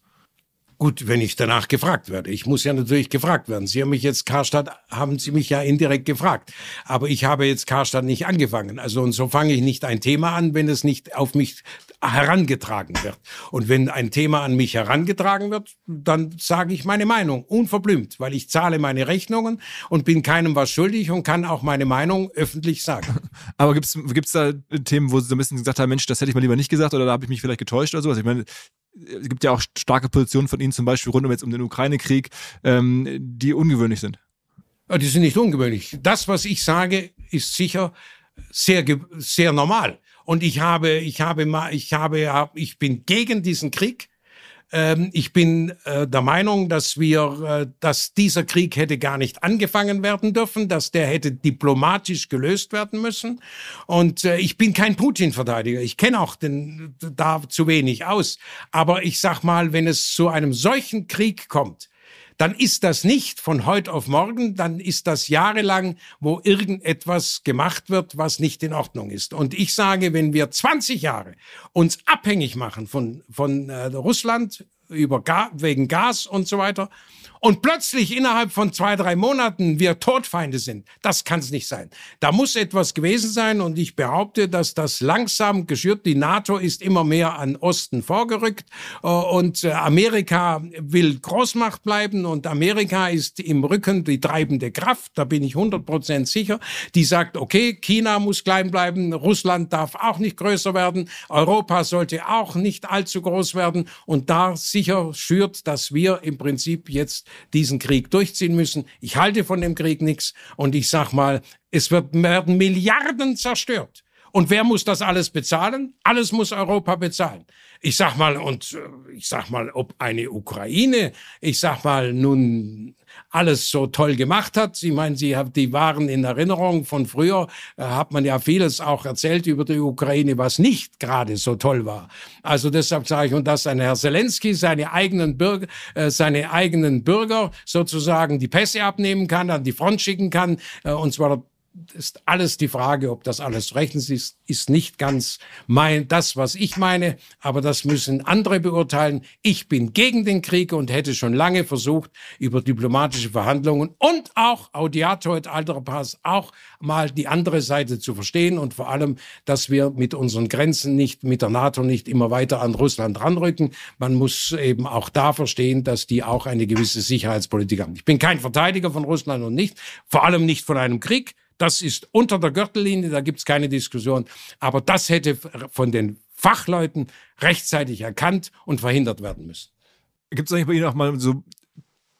Gut, wenn ich danach gefragt werde. Ich muss ja natürlich gefragt werden. Sie haben mich jetzt, Karstadt, haben Sie mich ja indirekt gefragt. Aber ich habe jetzt Karstadt nicht angefangen. Also und so fange ich nicht ein Thema an, wenn es nicht auf mich herangetragen wird. Und wenn ein Thema an mich herangetragen wird, dann sage ich meine Meinung, unverblümt, weil ich zahle meine Rechnungen und bin keinem was schuldig und kann auch meine Meinung öffentlich sagen. Aber gibt es da Themen, wo Sie so ein bisschen gesagt haben, Mensch, das hätte ich mal lieber nicht gesagt oder da habe ich mich vielleicht getäuscht oder sowas? Ich meine, es gibt ja auch starke Positionen von Ihnen, zum Beispiel rund um jetzt um den Ukraine-Krieg, ähm, die ungewöhnlich sind. Die sind nicht ungewöhnlich. Das, was ich sage, ist sicher sehr, sehr normal. Und ich habe, ich habe, ich habe, ich bin gegen diesen Krieg. Ähm, ich bin äh, der Meinung, dass wir, äh, dass dieser Krieg hätte gar nicht angefangen werden dürfen, dass der hätte diplomatisch gelöst werden müssen. Und äh, ich bin kein Putin-Verteidiger. Ich kenne auch den da zu wenig aus. Aber ich sag mal, wenn es zu einem solchen Krieg kommt, dann ist das nicht von heute auf morgen, dann ist das jahrelang, wo irgendetwas gemacht wird, was nicht in Ordnung ist. Und ich sage, wenn wir 20 Jahre uns abhängig machen von, von äh, Russland über Ga wegen Gas und so weiter, und plötzlich innerhalb von zwei, drei Monaten wir Todfeinde sind. Das kann es nicht sein. Da muss etwas gewesen sein und ich behaupte, dass das langsam geschürt. Die NATO ist immer mehr an Osten vorgerückt äh, und äh, Amerika will Großmacht bleiben und Amerika ist im Rücken die treibende Kraft. Da bin ich 100 Prozent sicher. Die sagt, okay, China muss klein bleiben, Russland darf auch nicht größer werden, Europa sollte auch nicht allzu groß werden und da sicher schürt, dass wir im Prinzip jetzt diesen Krieg durchziehen müssen. Ich halte von dem Krieg nichts und ich sag mal, es wird, werden Milliarden zerstört. Und wer muss das alles bezahlen? Alles muss Europa bezahlen. Ich sag mal, und äh, ich sag mal, ob eine Ukraine, ich sag mal, nun alles so toll gemacht hat. Sie meinen, Sie haben die Waren in Erinnerung von früher, äh, hat man ja vieles auch erzählt über die Ukraine, was nicht gerade so toll war. Also deshalb sage ich, und dass ein Herr Zelensky seine eigenen Bürger, äh, seine eigenen Bürger sozusagen die Pässe abnehmen kann, an die Front schicken kann, äh, und zwar ist alles die Frage, ob das alles rechtens ist, ist nicht ganz mein, das, was ich meine, aber das müssen andere beurteilen. Ich bin gegen den Krieg und hätte schon lange versucht, über diplomatische Verhandlungen und auch Audiato et altera pars auch mal die andere Seite zu verstehen und vor allem, dass wir mit unseren Grenzen nicht, mit der NATO nicht immer weiter an Russland ranrücken. Man muss eben auch da verstehen, dass die auch eine gewisse Sicherheitspolitik haben. Ich bin kein Verteidiger von Russland und nicht, vor allem nicht von einem Krieg. Das ist unter der Gürtellinie, da gibt's keine Diskussion. Aber das hätte von den Fachleuten rechtzeitig erkannt und verhindert werden müssen. Gibt es eigentlich bei Ihnen auch mal so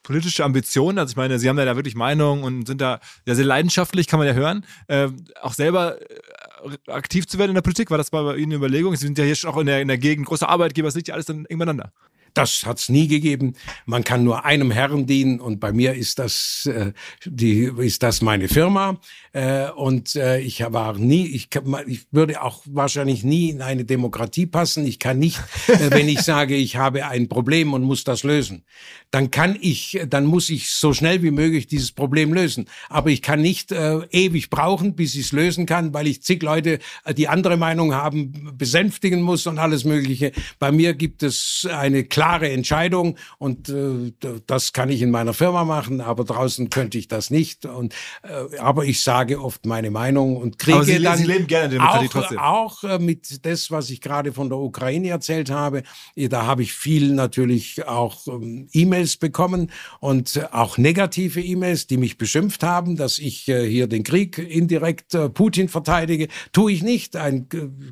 politische Ambitionen? Also ich meine, Sie haben ja da wirklich Meinung und sind da ja, sehr leidenschaftlich, kann man ja hören. Äh, auch selber äh, aktiv zu werden in der Politik, war das bei Ihnen eine Überlegung? Sie sind ja hier schon auch in der, in der Gegend großer Arbeitgeber, es liegt ja alles dann eng beieinander. Das hat's nie gegeben. Man kann nur einem Herrn dienen und bei mir ist das äh, die ist das meine Firma äh, und äh, ich war nie ich, ich würde auch wahrscheinlich nie in eine Demokratie passen. Ich kann nicht, äh, wenn ich sage, ich habe ein Problem und muss das lösen, dann kann ich, dann muss ich so schnell wie möglich dieses Problem lösen. Aber ich kann nicht äh, ewig brauchen, bis ich es lösen kann, weil ich zig Leute, äh, die andere Meinung haben, besänftigen muss und alles Mögliche. Bei mir gibt es eine klare klare Entscheidung und äh, das kann ich in meiner Firma machen, aber draußen könnte ich das nicht. Und äh, aber ich sage oft meine Meinung und kriege Sie, dann Sie leben gerne Demokratie auch, trotzdem. auch äh, mit das, was ich gerade von der Ukraine erzählt habe. Da habe ich viel natürlich auch ähm, E-Mails bekommen und auch negative E-Mails, die mich beschimpft haben, dass ich äh, hier den Krieg indirekt äh, Putin verteidige. Tue ich nicht. Ein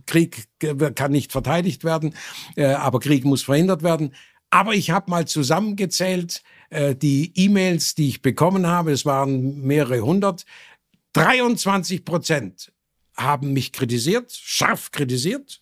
Krieg kann nicht verteidigt werden, äh, aber Krieg muss verhindert werden. Aber ich habe mal zusammengezählt, äh, die E-Mails, die ich bekommen habe, es waren mehrere hundert, 23 Prozent haben mich kritisiert, scharf kritisiert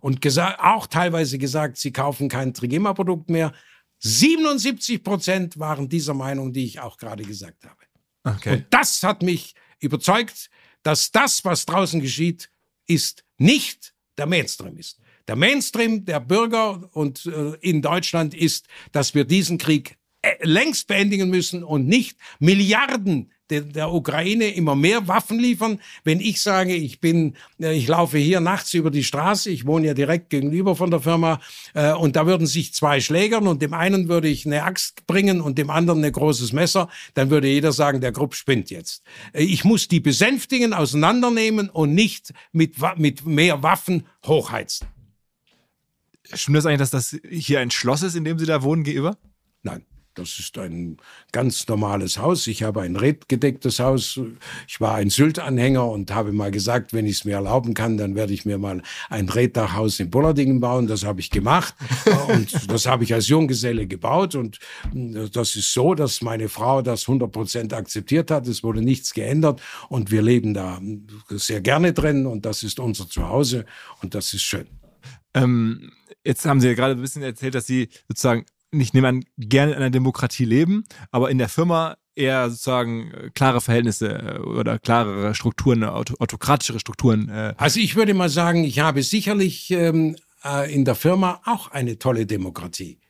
und gesagt, auch teilweise gesagt, sie kaufen kein Trigema-Produkt mehr. 77 Prozent waren dieser Meinung, die ich auch gerade gesagt habe. Okay. Und das hat mich überzeugt, dass das, was draußen geschieht, ist nicht der Mainstream ist. Der Mainstream der Bürger und äh, in Deutschland ist, dass wir diesen Krieg äh, längst beendigen müssen und nicht Milliarden der, Ukraine immer mehr Waffen liefern. Wenn ich sage, ich bin, äh, ich laufe hier nachts über die Straße, ich wohne ja direkt gegenüber von der Firma, äh, und da würden sich zwei schlägern und dem einen würde ich eine Axt bringen und dem anderen ein großes Messer, dann würde jeder sagen, der Grupp spinnt jetzt. Äh, ich muss die besänftigen, auseinandernehmen und nicht mit, mit mehr Waffen hochheizen. Stimmt das eigentlich, dass das hier ein Schloss ist, in dem Sie da wohnen gegenüber? Nein. Das ist ein ganz normales Haus. Ich habe ein redgedecktes Haus. Ich war ein Sylt-Anhänger und habe mal gesagt, wenn ich es mir erlauben kann, dann werde ich mir mal ein Reddachhaus in Bullerdingen bauen. Das habe ich gemacht und das habe ich als Junggeselle gebaut. Und das ist so, dass meine Frau das 100 Prozent akzeptiert hat. Es wurde nichts geändert und wir leben da sehr gerne drin und das ist unser Zuhause und das ist schön. Ähm, jetzt haben Sie ja gerade ein bisschen erzählt, dass Sie sozusagen ich nehme an, gerne in einer Demokratie leben, aber in der Firma eher sozusagen äh, klare Verhältnisse äh, oder klarere Strukturen, autokratischere Strukturen. Äh. Also ich würde mal sagen, ich habe sicherlich ähm, in der Firma auch eine tolle Demokratie.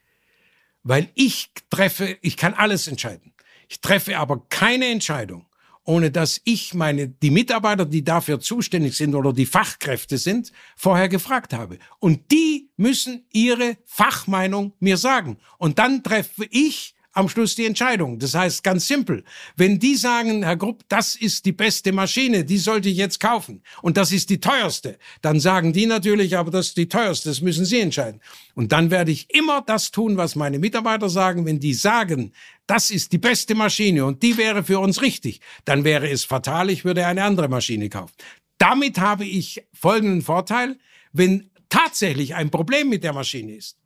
Weil ich treffe, ich kann alles entscheiden. Ich treffe aber keine Entscheidung, ohne dass ich meine, die Mitarbeiter, die dafür zuständig sind oder die Fachkräfte sind, vorher gefragt habe. Und die müssen ihre Fachmeinung mir sagen. Und dann treffe ich am Schluss die Entscheidung. Das heißt ganz simpel, wenn die sagen, Herr Grupp, das ist die beste Maschine, die sollte ich jetzt kaufen und das ist die teuerste, dann sagen die natürlich, aber das ist die teuerste, das müssen Sie entscheiden. Und dann werde ich immer das tun, was meine Mitarbeiter sagen, wenn die sagen, das ist die beste Maschine und die wäre für uns richtig, dann wäre es fatal, ich würde eine andere Maschine kaufen. Damit habe ich folgenden Vorteil, wenn tatsächlich ein Problem mit der Maschine ist,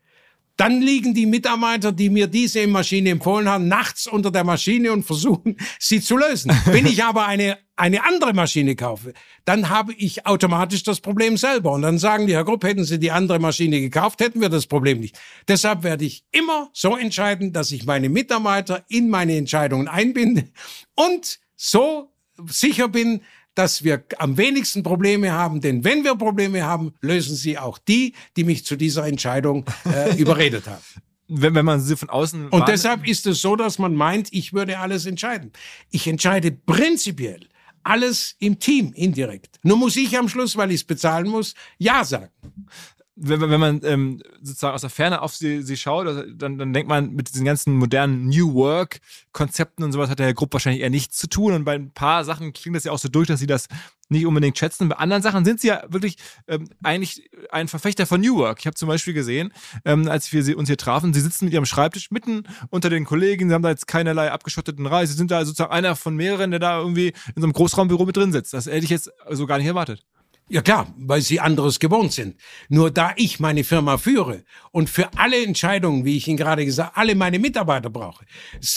dann liegen die Mitarbeiter, die mir diese Maschine empfohlen haben, nachts unter der Maschine und versuchen, sie zu lösen. Wenn ich aber eine, eine andere Maschine kaufe, dann habe ich automatisch das Problem selber. Und dann sagen die, Herr Grupp, hätten Sie die andere Maschine gekauft, hätten wir das Problem nicht. Deshalb werde ich immer so entscheiden, dass ich meine Mitarbeiter in meine Entscheidungen einbinde und so sicher bin, dass wir am wenigsten Probleme haben, denn wenn wir Probleme haben, lösen sie auch die, die mich zu dieser Entscheidung äh, überredet haben. Wenn, wenn man sie von außen. Und deshalb ist es so, dass man meint, ich würde alles entscheiden. Ich entscheide prinzipiell alles im Team indirekt. Nur muss ich am Schluss, weil ich es bezahlen muss, Ja sagen wenn, wenn man ähm, sozusagen aus der Ferne auf sie, sie schaut, also dann, dann denkt man, mit diesen ganzen modernen New Work-Konzepten und sowas hat der Herr Grupp wahrscheinlich eher nichts zu tun. Und bei ein paar Sachen klingt das ja auch so durch, dass sie das nicht unbedingt schätzen. Bei anderen Sachen sind sie ja wirklich ähm, eigentlich ein Verfechter von New Work. Ich habe zum Beispiel gesehen, ähm, als wir sie, uns hier trafen, sie sitzen mit ihrem Schreibtisch mitten unter den Kollegen, sie haben da jetzt keinerlei abgeschotteten Reise, sie sind da sozusagen einer von mehreren, der da irgendwie in so einem Großraumbüro mit drin sitzt. Das hätte ich jetzt so gar nicht erwartet. Ja klar, weil sie anderes gewohnt sind. Nur da ich meine Firma führe und für alle Entscheidungen, wie ich Ihnen gerade gesagt, alle meine Mitarbeiter brauche,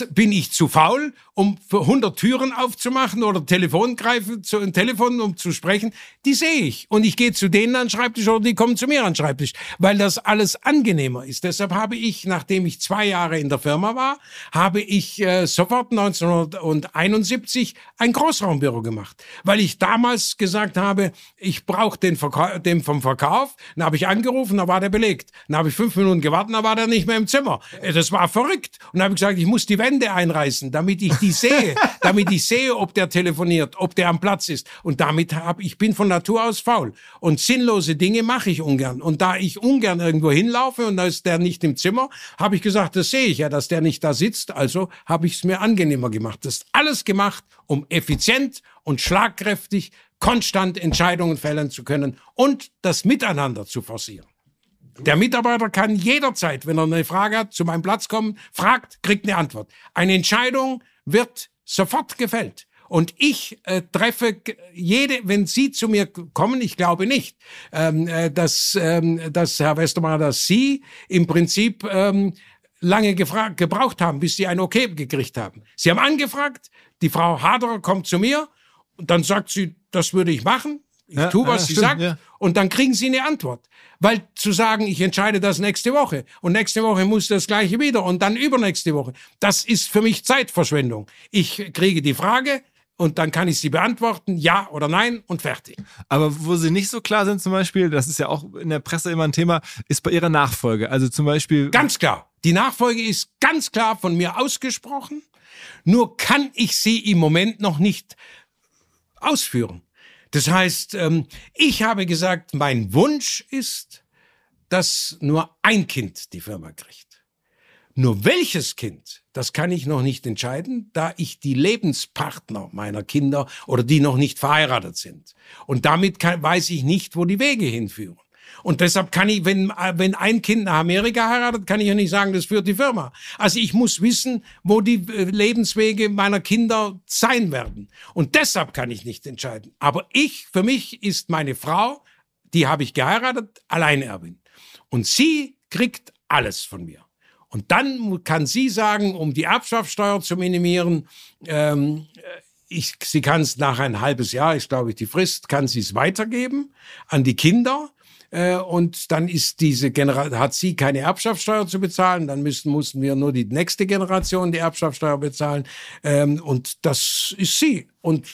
bin ich zu faul, um für 100 Türen aufzumachen oder Telefon greifen, zu ein Telefon, um zu sprechen. Die sehe ich und ich gehe zu denen an den Schreibtisch oder die kommen zu mir an den Schreibtisch, weil das alles angenehmer ist. Deshalb habe ich, nachdem ich zwei Jahre in der Firma war, habe ich äh, sofort 1971 ein Großraumbüro gemacht, weil ich damals gesagt habe, ich ich brauche den, Verka den vom Verkauf. Dann habe ich angerufen, da war der belegt. Dann habe ich fünf Minuten gewartet, da war der nicht mehr im Zimmer. Äh, das war verrückt. Und dann habe ich gesagt, ich muss die Wände einreißen, damit ich die sehe, damit ich sehe, ob der telefoniert, ob der am Platz ist. Und damit habe ich bin von Natur aus faul. Und sinnlose Dinge mache ich ungern. Und da ich ungern irgendwo hinlaufe und da ist der nicht im Zimmer, habe ich gesagt, das sehe ich ja, dass der nicht da sitzt. Also habe ich es mir angenehmer gemacht. Das ist alles gemacht, um effizient und schlagkräftig konstant Entscheidungen fällen zu können und das Miteinander zu forcieren. Der Mitarbeiter kann jederzeit, wenn er eine Frage hat, zu meinem Platz kommen, fragt, kriegt eine Antwort. Eine Entscheidung wird sofort gefällt. Und ich äh, treffe jede, wenn Sie zu mir kommen, ich glaube nicht, ähm, äh, dass, ähm, dass Herr Westermeier, dass Sie im Prinzip ähm, lange gebraucht haben, bis Sie ein Okay gekriegt haben. Sie haben angefragt, die Frau Haderer kommt zu mir und dann sagt sie, das würde ich machen. Ich ja, tue, was ja, sie stimmt, sagt. Ja. Und dann kriegen sie eine Antwort. Weil zu sagen, ich entscheide das nächste Woche und nächste Woche muss das gleiche wieder und dann übernächste Woche, das ist für mich Zeitverschwendung. Ich kriege die Frage, und dann kann ich sie beantworten, ja oder nein und fertig. Aber wo sie nicht so klar sind, zum Beispiel, das ist ja auch in der Presse immer ein Thema, ist bei ihrer Nachfolge. Also zum Beispiel. Ganz klar. Die Nachfolge ist ganz klar von mir ausgesprochen, nur kann ich sie im Moment noch nicht ausführen. Das heißt, ähm, ich habe gesagt, mein Wunsch ist, dass nur ein Kind die Firma kriegt. Nur welches Kind, das kann ich noch nicht entscheiden, da ich die Lebenspartner meiner Kinder oder die noch nicht verheiratet sind. Und damit kann, weiß ich nicht, wo die Wege hinführen. Und deshalb kann ich, wenn, wenn ein Kind nach Amerika heiratet, kann ich ja nicht sagen, das führt die Firma. Also ich muss wissen, wo die äh, Lebenswege meiner Kinder sein werden. Und deshalb kann ich nicht entscheiden. Aber ich, für mich ist meine Frau, die habe ich geheiratet, Alleinerbin. Und sie kriegt alles von mir. Und dann kann sie sagen, um die Erbschaftssteuer zu minimieren, ähm, ich, sie kann es nach ein halbes Jahr, ist glaube ich die Frist, kann sie es weitergeben an die Kinder äh, und dann ist diese Generation, hat sie keine Erbschaftssteuer zu bezahlen, dann müssen, mussten wir nur die nächste Generation die Erbschaftssteuer bezahlen ähm, und das ist sie. Und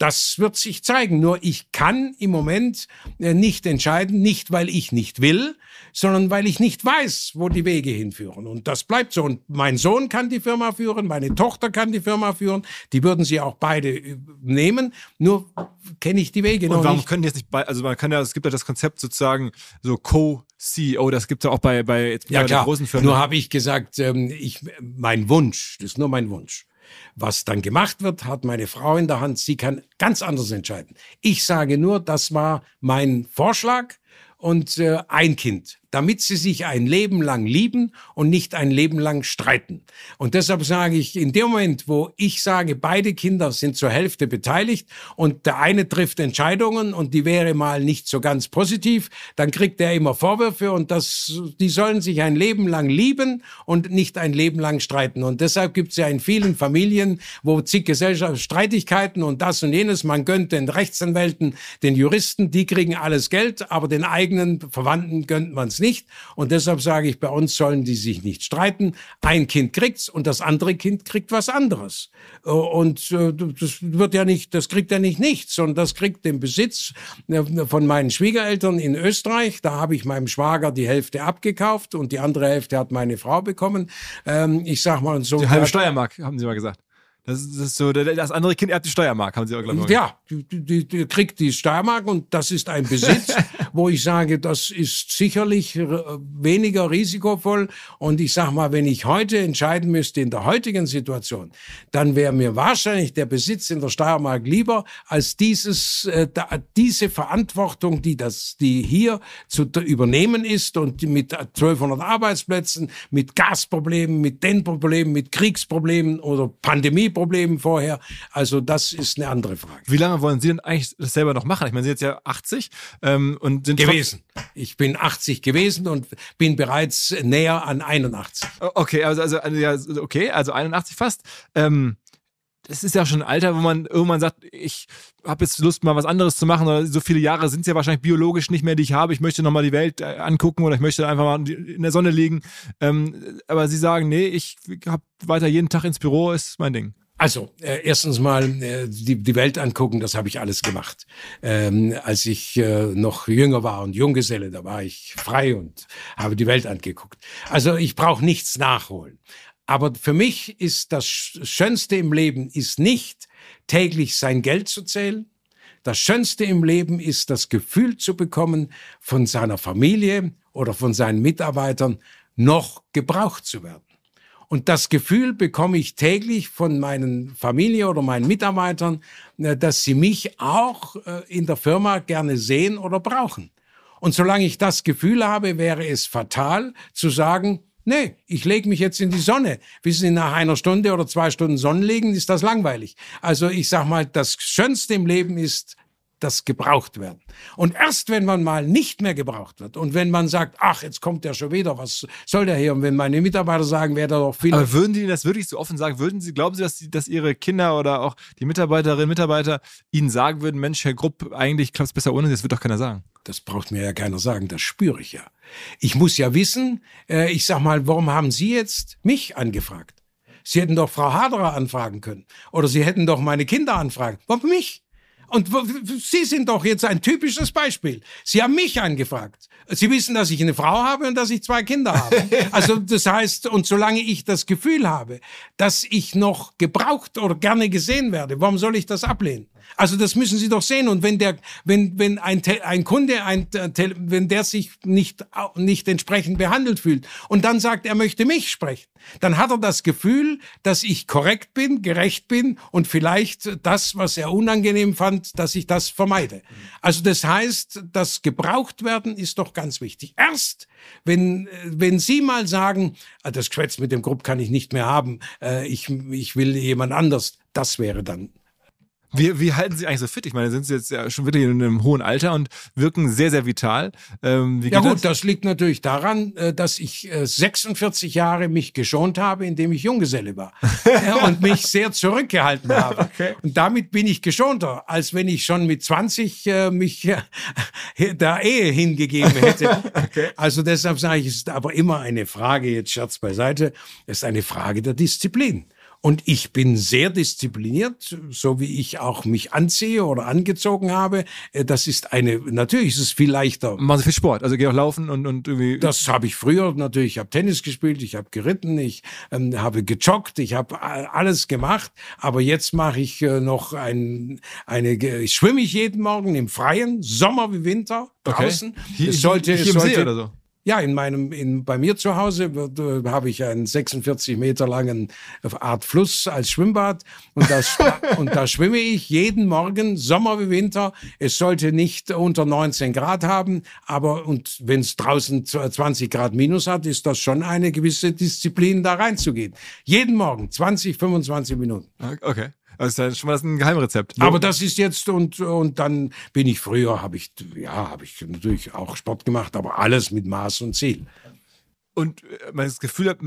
das wird sich zeigen. Nur ich kann im Moment äh, nicht entscheiden, nicht weil ich nicht will, sondern weil ich nicht weiß, wo die Wege hinführen. Und das bleibt so. Und mein Sohn kann die Firma führen, meine Tochter kann die Firma führen. Die würden sie auch beide äh, nehmen. Nur kenne ich die Wege Und noch warum nicht. können die jetzt nicht bei, also man kann ja, es gibt ja das Konzept sozusagen so Co-CEO, das gibt es ja auch bei, bei jetzt Ja bei klar, großen Firmen. nur habe ich gesagt, ähm, ich, mein Wunsch, das ist nur mein Wunsch. Was dann gemacht wird, hat meine Frau in der Hand. Sie kann ganz anders entscheiden. Ich sage nur, das war mein Vorschlag und äh, ein Kind, damit sie sich ein Leben lang lieben und nicht ein Leben lang streiten. Und deshalb sage ich, in dem Moment, wo ich sage, beide Kinder sind zur Hälfte beteiligt und der eine trifft Entscheidungen und die wäre mal nicht so ganz positiv, dann kriegt er immer Vorwürfe und das, die sollen sich ein Leben lang lieben und nicht ein Leben lang streiten. Und deshalb gibt es ja in vielen Familien, wo zig Gesellschaftsstreitigkeiten und das und jenes, man gönnt den Rechtsanwälten, den Juristen, die kriegen alles Geld, aber den eigenen Verwandten gönnt man es nicht. Und deshalb sage ich, bei uns sollen die sich nicht streiten. Ein Kind kriegt's und das andere Kind kriegt was anderes. Äh, Und äh, das wird ja nicht, das kriegt ja nicht nichts, sondern das kriegt den Besitz äh, von meinen Schwiegereltern in Österreich. Da habe ich meinem Schwager die Hälfte abgekauft und die andere Hälfte hat meine Frau bekommen. Ähm, Ich sag mal so. die halbe Steiermark, haben sie mal gesagt. Das ist, so, das andere Kind erbt die Steiermark, haben sie auch, glaube ich. Ja, die, die, die kriegt die Steiermark und das ist ein Besitz, wo ich sage, das ist sicherlich äh, weniger risikovoll. Und ich sag mal, wenn ich heute entscheiden müsste in der heutigen Situation, dann wäre mir wahrscheinlich der Besitz in der Steiermark lieber als dieses, äh, diese Verantwortung, die das, die hier zu übernehmen ist und mit 1200 Arbeitsplätzen, mit Gasproblemen, mit den Problemen, mit Kriegsproblemen oder Pandemieproblemen vorher. Also das ist eine andere Frage. Wie lange wollen Sie denn eigentlich das selber noch machen? Ich meine, Sie sind jetzt ja 80 ähm, und sind gewesen. Ich bin 80 gewesen und bin bereits näher an 81. trotz- Okay, also, also, also ja, okay, also 81 fast. Ähm, das ist ja schon ein Alter, wo man irgendwann sagt, ich habe jetzt Lust, mal was anderes zu machen. Oder so viele Jahre sind es ja wahrscheinlich biologisch nicht mehr, die ich habe. Ich möchte nochmal die Welt äh, angucken oder ich möchte einfach mal in der Sonne liegen. Ähm, aber Sie sagen, nee, ich habe weiter jeden Tag ins Büro, ist mein Ding. Also, äh, erstens mal äh, die, die Welt angucken, das habe ich alles gemacht. Ähm, als ich äh, noch jünger war und Junggeselle, da war ich frei und habe die Welt angeguckt. Also ich brauche nichts nachholen. Aber für mich ist das Sch- Schönste im Leben ist nicht täglich sein Geld zu zählen. Das Schönste im Leben ist das Gefühl zu bekommen, von seiner Familie oder von seinen Mitarbeitern noch gebraucht zu werden. Und das Gefühl bekomme ich täglich von meinen Familie oder meinen Mitarbeitern, äh, dass sie mich auch äh, in der Firma gerne sehen oder brauchen. Und solange ich das Gefühl habe, wäre es fatal zu sagen, nee, ich lege mich jetzt in die Sonne. Wissen Sie, nach einer Stunde oder zwei Stunden Sonnenlegen ist das langweilig. Also ich sag mal, das Schönste im Leben ist das gebraucht werden. Und erst wenn man mal nicht mehr gebraucht wird und wenn man sagt, ach, jetzt kommt der schon wieder, was soll der hier? Und wenn meine Mitarbeiter sagen, wäre der doch viel Aber würden die das wirklich so offen sagen? Würden Sie, glauben Sie, dass, dass Ihre Kinder oder auch die Mitarbeiterinnen und Mitarbeiter Ihnen sagen würden, Mensch, Herr Grupp, eigentlich klappt es besser ohne? Das wird doch keiner sagen. Das braucht mir ja keiner sagen, das spüre ich ja. Ich muss ja wissen, äh, ich sag mal, warum haben Sie jetzt mich angefragt? Sie hätten doch Frau Haderer anfragen können. Oder Sie hätten doch meine Kinder anfragen. Warum mich? Und Sie sind doch jetzt ein typisches Beispiel. Sie haben mich angefragt. Sie wissen, dass ich eine Frau habe und dass ich zwei Kinder habe. Also das heißt, und solange ich das Gefühl habe, dass ich noch gebraucht oder gerne gesehen werde, warum soll ich das ablehnen? Also das müssen Sie doch sehen. Und wenn der, wenn, wenn ein, ein Kunde, ein, wenn der sich nicht, nicht entsprechend behandelt fühlt und dann sagt, er möchte mich sprechen, dann hat er das Gefühl, dass ich korrekt bin, gerecht bin und vielleicht das, was er unangenehm fand, dass ich das vermeide. Also das heißt, das gebraucht werden ist doch ganz wichtig. Erst, wenn, wenn Sie mal sagen, ah, das Geschwätz mit dem Grupp kann ich nicht mehr haben, äh, ich, ich will jemand anders, das wäre dann wie, wie halten Sie eigentlich so fit? Ich meine, sind Sie jetzt ja schon wirklich in einem hohen Alter und wirken sehr, sehr vital. Ähm, ja gut, das? das? liegt natürlich daran, äh, dass ich 46 äh, Jahre mich geschont habe, indem ich Junggeselle war und mich sehr zurückgehalten habe. Okay. Und damit bin ich geschonter, als wenn ich schon mit 20 äh, mich der Ehe hingegeben hätte. okay. Also deshalb sage ich, es ist aber immer eine Frage, jetzt Scherz beiseite, es ist eine Frage der Disziplin. Und ich bin sehr diszipliniert, so wie ich auch mich anziehe oder angezogen habe. Äh, das ist eine, natürlich ist es viel leichter. Machen Sie viel Sport, also geh auch laufen und, und irgendwie. Das habe ich früher natürlich. Ich habe Tennis gespielt, ich habe geritten, ich ähm, habe gejoggt, ich habe alles gemacht. Aber jetzt mache ich äh, noch ein, eine, ich schwimme ich jeden Morgen im Freien, Sommer wie Winter, draußen. Okay. Hier, es sollte, hier, hier es sollte, oder so? Ja, in meinem, in, bei mir zu Hause äh, habe ich einen 46 Meter langen Art Fluss als Schwimmbad und, das, und da schwimme ich jeden Morgen, Sommer wie Winter. Es sollte nicht unter 19 Grad haben, aber und wenn es draußen 20 Grad minus hat, ist das schon eine gewisse Disziplin, da reinzugehen. Jeden Morgen 20, 25 Minuten. Okay. Also ist ja schon mal ein Geheimrezept. Aber das ist jetzt und und dann bin ich früher habe ich ja habe ich natürlich auch Sport gemacht, aber alles mit Maß und Ziel. Und äh, man das Gefühl hat,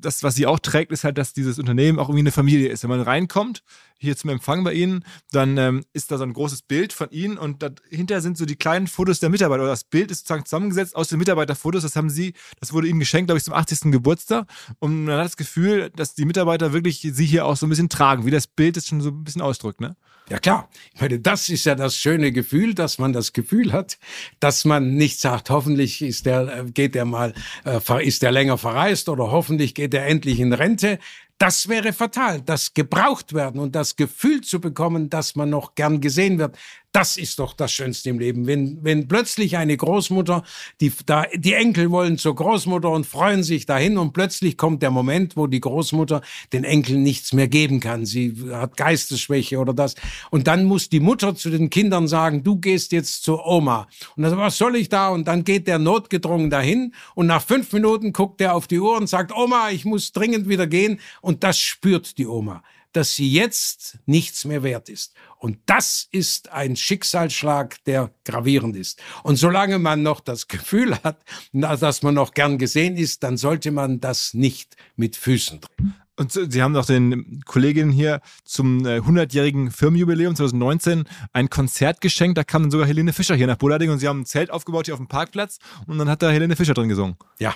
das, was sie auch trägt, ist halt, dass dieses Unternehmen auch irgendwie eine Familie ist. Wenn man reinkommt, hier zum Empfang bei Ihnen, dann ähm, ist da so ein großes Bild von Ihnen und dahinter sind so die kleinen Fotos der Mitarbeiter. Oder das Bild ist sozusagen zusammengesetzt aus den Mitarbeiterfotos. Das haben Sie, das wurde Ihnen geschenkt, glaube ich, zum 80. Geburtstag. Und man hat das Gefühl, dass die Mitarbeiter wirklich Sie hier auch so ein bisschen tragen, wie das Bild es schon so ein bisschen ausdrückt, ne? Ja klar, ich meine, das ist ja das schöne Gefühl, dass man das Gefühl hat, dass man nicht sagt, hoffentlich ist der, äh, geht der mal, äh, ist der länger verreist oder hoffentlich geht er endlich in Rente. Das wäre fatal, das gebraucht werden und das Gefühl zu bekommen, dass man noch gern gesehen wird. Das ist doch das Schönste im Leben. Wenn, wenn plötzlich eine Großmutter, die, da, die Enkel wollen zur Großmutter und freuen sich dahin und plötzlich kommt der Moment, wo die Großmutter den Enkeln nichts mehr geben kann. Sie hat Geistesschwäche oder das. Und dann muss die Mutter zu den Kindern sagen, du gehst jetzt zur Oma. Und dann, was soll ich da? Und dann geht der notgedrungen dahin und nach fünf Minuten guckt er auf die Uhr und sagt, Oma, ich muss dringend wieder gehen. Und das spürt die Oma dass sie jetzt nichts mehr wert ist. Und das ist ein Schicksalsschlag, der gravierend ist. Und solange man noch das Gefühl hat, dass man noch gern gesehen ist, dann sollte man das nicht mit Füßen drehen. Und Sie haben doch den Kolleginnen hier zum 100-jährigen äh, Firmenjubiläum 2019 ein Konzert geschenkt. Da kam dann sogar Helene Fischer hier nach Bullerding und Sie haben ein Zelt aufgebaut hier auf dem Parkplatz und dann hat da Helene Fischer drin gesungen. Ja,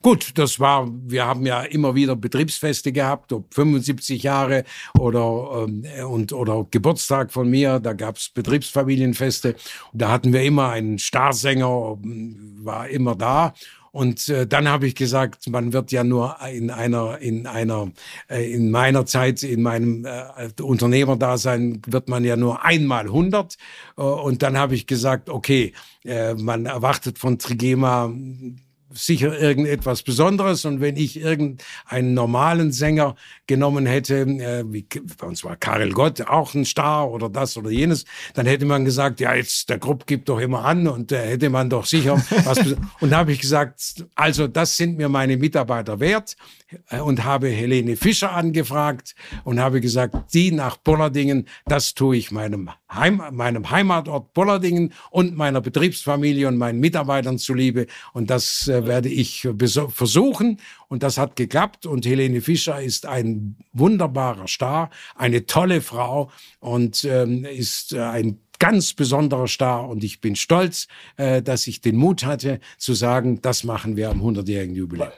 Gut, das war, wir haben ja immer wieder Betriebsfeste gehabt, ob 75 Jahre oder, ähm, und, oder Geburtstag von mir, da gab's Betriebsfamilienfeste. Und da hatten wir immer einen Starsänger, war immer da. Und äh, dann habe ich gesagt, man wird ja nur in einer, in einer, äh, in meiner Zeit, in meinem äh, Unternehmerdasein, wird man ja nur einmal 100. Äh, und dann habe ich gesagt, okay, äh, man erwartet von Trigema sicher irgendetwas Besonderes. Und wenn ich irgendeinen normalen Sänger genommen hätte, äh, wie bei uns war Karel Gott auch ein Star oder das oder jenes, dann hätte man gesagt, ja, jetzt der Grupp gibt doch immer an und da hätte man doch sicher was. und habe ich gesagt, also das sind mir meine Mitarbeiter wert äh, und habe Helene Fischer angefragt und habe gesagt, die nach Bollardingen, das tue ich meinem, Heim, meinem Heimatort Bollardingen und meiner Betriebsfamilie und meinen Mitarbeitern zuliebe. Und das werde ich versuchen. Und das hat geklappt. Und Helene Fischer ist ein wunderbarer Star, eine tolle Frau und ähm, ist äh, ein ganz besonderer Star und ich bin stolz, äh, dass ich den Mut hatte zu sagen, das machen wir am 100-jährigen Jubiläum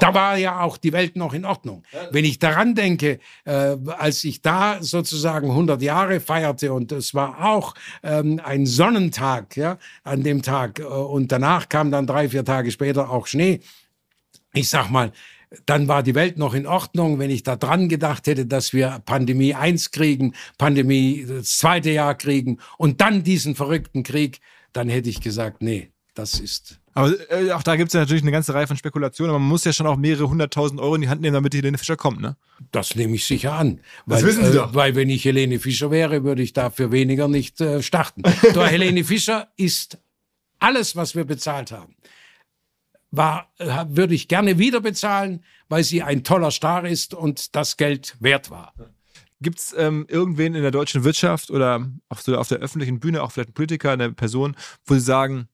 Da war ja auch die Welt noch in Ordnung. Wenn ich daran denke, äh, als ich da sozusagen 100 Jahre feierte und es war auch ähm, ein Sonnentag, ja, an dem Tag äh, und danach kam dann drei, vier Tage später auch Schnee. Ich sag mal, dann war die Welt noch in Ordnung. Wenn ich da dran gedacht hätte, dass wir Pandemie 1 kriegen, Pandemie das zweite Jahr kriegen und dann diesen verrückten Krieg, dann hätte ich gesagt, nee, das ist aber äh, auch da gibt es ja natürlich eine ganze Reihe von Spekulationen, aber man muss ja schon auch mehrere hunderttausend Euro in die Hand nehmen, damit die Helene Fischer kommt, ne? Das nehme ich sicher an. Weil, das wissen Sie äh, doch. Weil wenn ich Helene Fischer wäre, würde ich dafür weniger nicht äh, starten. Doch Helene Fischer ist alles, was wir bezahlt haben, war, äh, würde ich gerne wieder bezahlen, weil sie ein toller Star ist und das Geld wert war. Gibt es ähm, irgendwen in der deutschen Wirtschaft oder auf, so auf der öffentlichen Bühne, auch vielleicht ein Politiker, eine Person, wo Sie sagen,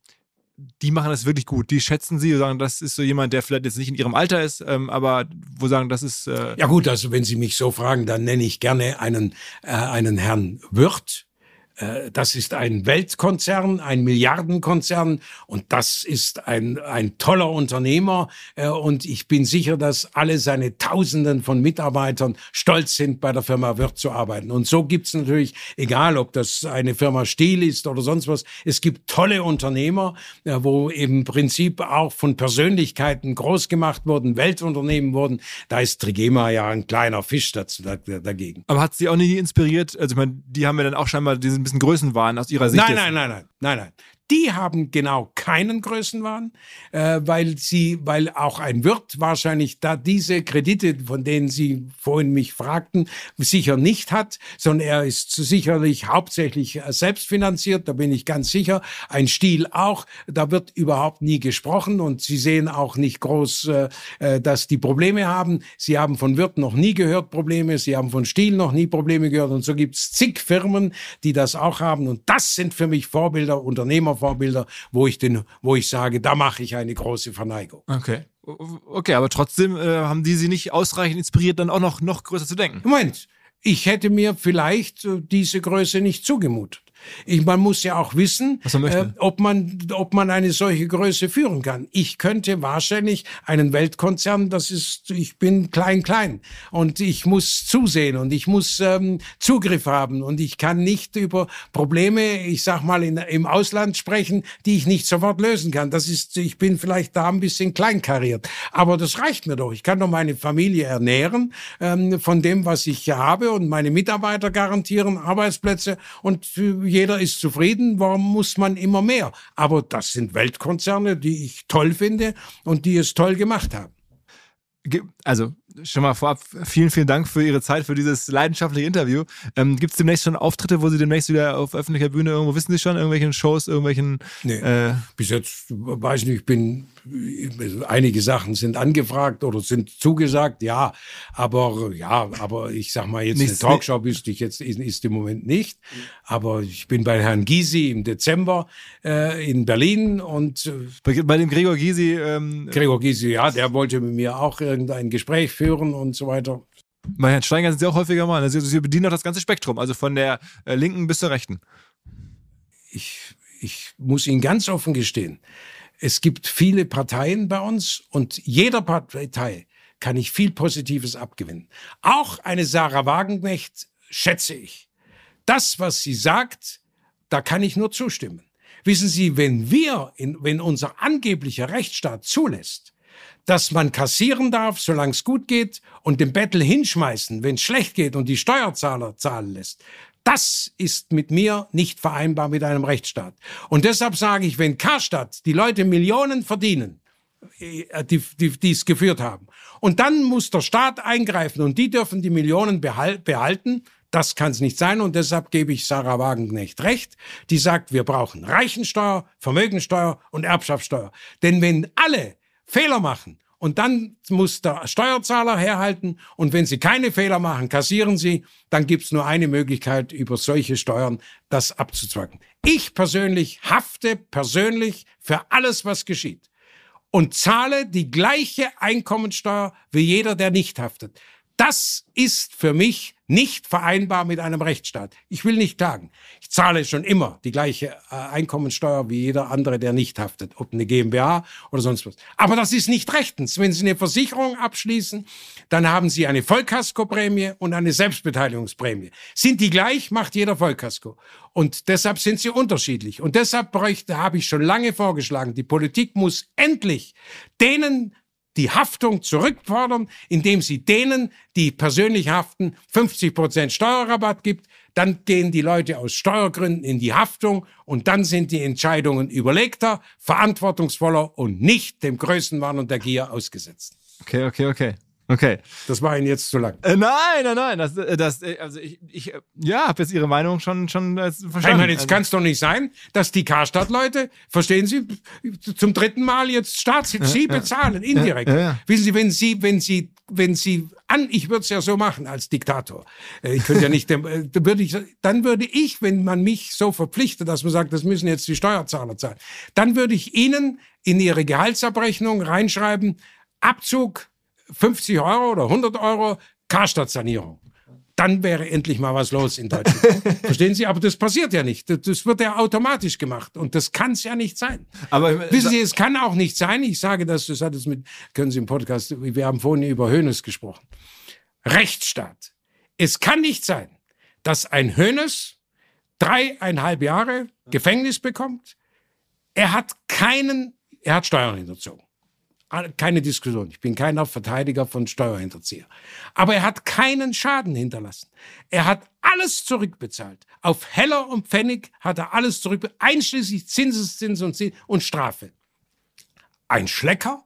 die machen das wirklich gut. Die schätzen sie, sagen, das ist so jemand, der vielleicht jetzt nicht in ihrem Alter ist, ähm, aber wo sagen, das ist. Äh ja gut, also wenn Sie mich so fragen, dann nenne ich gerne einen äh, einen Herrn Wirth das ist ein Weltkonzern, ein Milliardenkonzern und das ist ein, ein toller Unternehmer äh, und ich bin sicher, dass alle seine Tausenden von Mitarbeitern stolz sind, bei der Firma Wirth zu arbeiten. Und so gibt's natürlich, egal ob das eine Firma Stiel ist oder sonst was, es gibt tolle Unternehmer, äh, wo im Prinzip auch von Persönlichkeiten groß gemacht wurden, Weltunternehmen wurden. Da ist Trigema ja ein kleiner Fisch dazu, dagegen. Aber hat sie auch nie inspiriert? Also ich meine, die haben ja dann auch scheinmal diesen bisschen Größenwahn aus Ihrer Sicht? Nein, nein, nein, nein, nein, nein die haben genau keinen Größenwahn, äh, weil sie, weil auch ein Wirt wahrscheinlich da diese Kredite, von denen Sie vorhin mich fragten, sicher nicht hat, sondern er ist sicherlich hauptsächlich äh, selbstfinanziert, da bin ich ganz sicher. Ein Stiel auch, da wird überhaupt nie gesprochen und Sie sehen auch nicht groß, äh, äh, dass die Probleme haben. Sie haben von Wirt noch nie gehört Probleme, Sie haben von Stiel noch nie Probleme gehört und so gibt's zig Firmen, die das auch haben und das sind für mich Vorbilder, Unternehmer Vorbilder, wo ich den, wo ich sage, da mache ich eine große Verneigung. Okay. Okay, aber trotzdem äh, haben die sie nicht ausreichend inspiriert, dann auch noch, noch größer zu denken. Moment, ich hätte mir vielleicht äh, diese Größe nicht zugemutet. Ich, man muss ja auch wissen, man äh, ob, man, ob man eine solche Größe führen kann. Ich könnte wahrscheinlich einen Weltkonzern, das ist, ich bin klein, klein und ich muss zusehen und ich muss ähm, Zugriff haben und ich kann nicht über Probleme, ich sag mal, in, im Ausland sprechen, die ich nicht sofort lösen kann. Das ist, ich bin vielleicht da ein bisschen kleinkariert, aber das reicht mir doch. Ich kann doch meine Familie ernähren ähm, von dem, was ich habe und meine Mitarbeiter garantieren Arbeitsplätze und äh, jeder ist zufrieden, warum muss man immer mehr? Aber das sind Weltkonzerne, die ich toll finde und die es toll gemacht haben. Also schon mal vorab, vielen, vielen Dank für Ihre Zeit, für dieses leidenschaftliche Interview. Ähm, Gibt es demnächst schon Auftritte, wo Sie demnächst wieder auf öffentlicher Bühne irgendwo, wissen Sie schon, irgendwelchen Shows, irgendwelchen... Nee, äh, bis jetzt, weiß ich nicht, ich bin einige Sachen sind angefragt oder sind zugesagt, ja, aber ja, aber ich sag mal jetzt Nichts, eine Talkshow wüsste ich jetzt ist, ist, im Moment nicht, aber ich bin bei Herrn Gysi im Dezember äh, in Berlin und äh, bei, dem Gregor Gysi ähm, Gregor Gysi, ja, der wollte mit mir auch irgendein Gespräch führen und so weiter. Bei Herrn Steiger sind Sie auch häufiger mal. Also Sie bedienen auch das ganze Spektrum, also von der äh, linken bis zur rechten. Ich, ich muss Ihnen ganz offen gestehen, es gibt viele Parteien bei uns und jeder Partei kann ich viel Positives abgewinnen. Auch eine Sarah Wagenknecht schätze ich. Das, was sie sagt, da kann ich nur zustimmen. Wissen Sie, wenn wir, in, wenn unser angeblicher Rechtsstaat zulässt, dass man kassieren darf, solange es gut geht, und den Bettel hinschmeißen, wenn es schlecht geht und die Steuerzahler zahlen lässt, das ist mit mir nicht vereinbar mit einem Rechtsstaat. Und deshalb sage ich, wenn Karstadt die Leute Millionen verdienen, äh, die, die, die es geführt haben, und dann muss der Staat eingreifen und die dürfen die Millionen behalten, das kann es nicht sein und deshalb gebe ich Sarah Wagenknecht recht. Die sagt, wir brauchen Reichensteuer, Vermögensteuer und Erbschaftssteuer. Denn wenn alle Fehler machen und dann muss der Steuerzahler herhalten. Und wenn Sie keine Fehler machen, kassieren Sie. Dann gibt es nur eine Möglichkeit, über solche Steuern das abzuzwacken. Ich persönlich hafte persönlich für alles, was geschieht. Und zahle die gleiche Einkommensteuer wie jeder, der nicht haftet. Das ist für mich nicht vereinbar mit einem Rechtsstaat. Ich will nicht klagen. Ich zahle schon immer die gleiche äh, Einkommensteuer wie jeder andere, der nicht haftet, ob eine GmbH oder sonst was. Aber das ist nicht rechtens. Wenn Sie eine Versicherung abschließen, dann haben Sie eine Vollkaskoprämie und eine Selbstbeteiligungsprämie. Sind die gleich, macht jeder Vollkasko. Und deshalb sind sie unterschiedlich. Und deshalb bräuchte, habe ich schon lange vorgeschlagen, die Politik muss endlich denen die Haftung zurückfordern, indem sie denen, die persönlich haften, 50 Prozent Steuerrabatt gibt. Dann gehen die Leute aus Steuergründen in die Haftung und dann sind die Entscheidungen überlegter, verantwortungsvoller und nicht dem Größenwahn und der Gier ausgesetzt. Okay, okay, okay. Okay. Das war Ihnen jetzt zu lang. Äh, nein, nein, nein. Das, äh, das, äh, also ich, ich ja, habe jetzt Ihre Meinung schon, schon äh, verstanden. Ich meine, jetzt also, kann es doch nicht sein, dass die Karstadt-Leute, verstehen Sie, zum dritten Mal jetzt Staat, Sie bezahlen, indirekt. Ja, ja. Wissen Sie, wenn Sie, wenn Sie, wenn Sie an, ich würde es ja so machen als Diktator. Äh, ich könnte ja nicht, würde ich, dann würde ich, wenn man mich so verpflichtet, dass man sagt, das müssen jetzt die Steuerzahler zahlen, dann würde ich Ihnen in Ihre Gehaltsabrechnung reinschreiben, Abzug 50 Euro oder 100 Euro Karstadt-Sanierung. Dann wäre endlich mal was los in Deutschland. Verstehen Sie? Aber das passiert ja nicht. Das wird ja automatisch gemacht. Und das kann es ja nicht sein. Aber wissen Sie, es kann auch nicht sein. Ich sage das, das hat es mit, können Sie im Podcast, wir haben vorhin über Hönes gesprochen. Rechtsstaat. Es kann nicht sein, dass ein Hönes dreieinhalb Jahre Gefängnis bekommt. Er hat keinen, er hat Steuern hinterzogen. Keine Diskussion. Ich bin keiner Verteidiger von Steuerhinterzieher. Aber er hat keinen Schaden hinterlassen. Er hat alles zurückbezahlt. Auf Heller und Pfennig hat er alles zurückbezahlt, einschließlich Zinseszins und, und Strafe. Ein Schlecker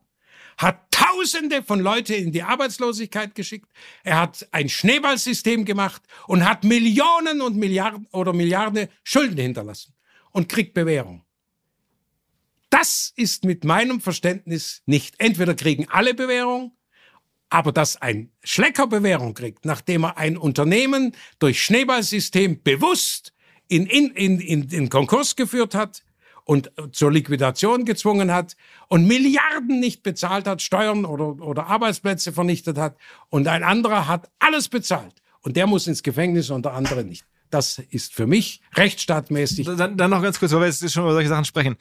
hat Tausende von Leute in die Arbeitslosigkeit geschickt. Er hat ein Schneeballsystem gemacht und hat Millionen und Milliarden oder Milliarden Schulden hinterlassen und kriegt Bewährung. Das ist mit meinem Verständnis nicht. Entweder kriegen alle Bewährung, aber dass ein Schlecker Bewährung kriegt, nachdem er ein Unternehmen durch Schneeballsystem bewusst in, in, in, in, in Konkurs geführt hat und zur Liquidation gezwungen hat und Milliarden nicht bezahlt hat, Steuern oder, oder Arbeitsplätze vernichtet hat und ein anderer hat alles bezahlt und der muss ins Gefängnis und der andere nicht. Das ist für mich rechtsstaatmäßig. Dann, dann noch ganz kurz, weil wir jetzt schon über solche Sachen sprechen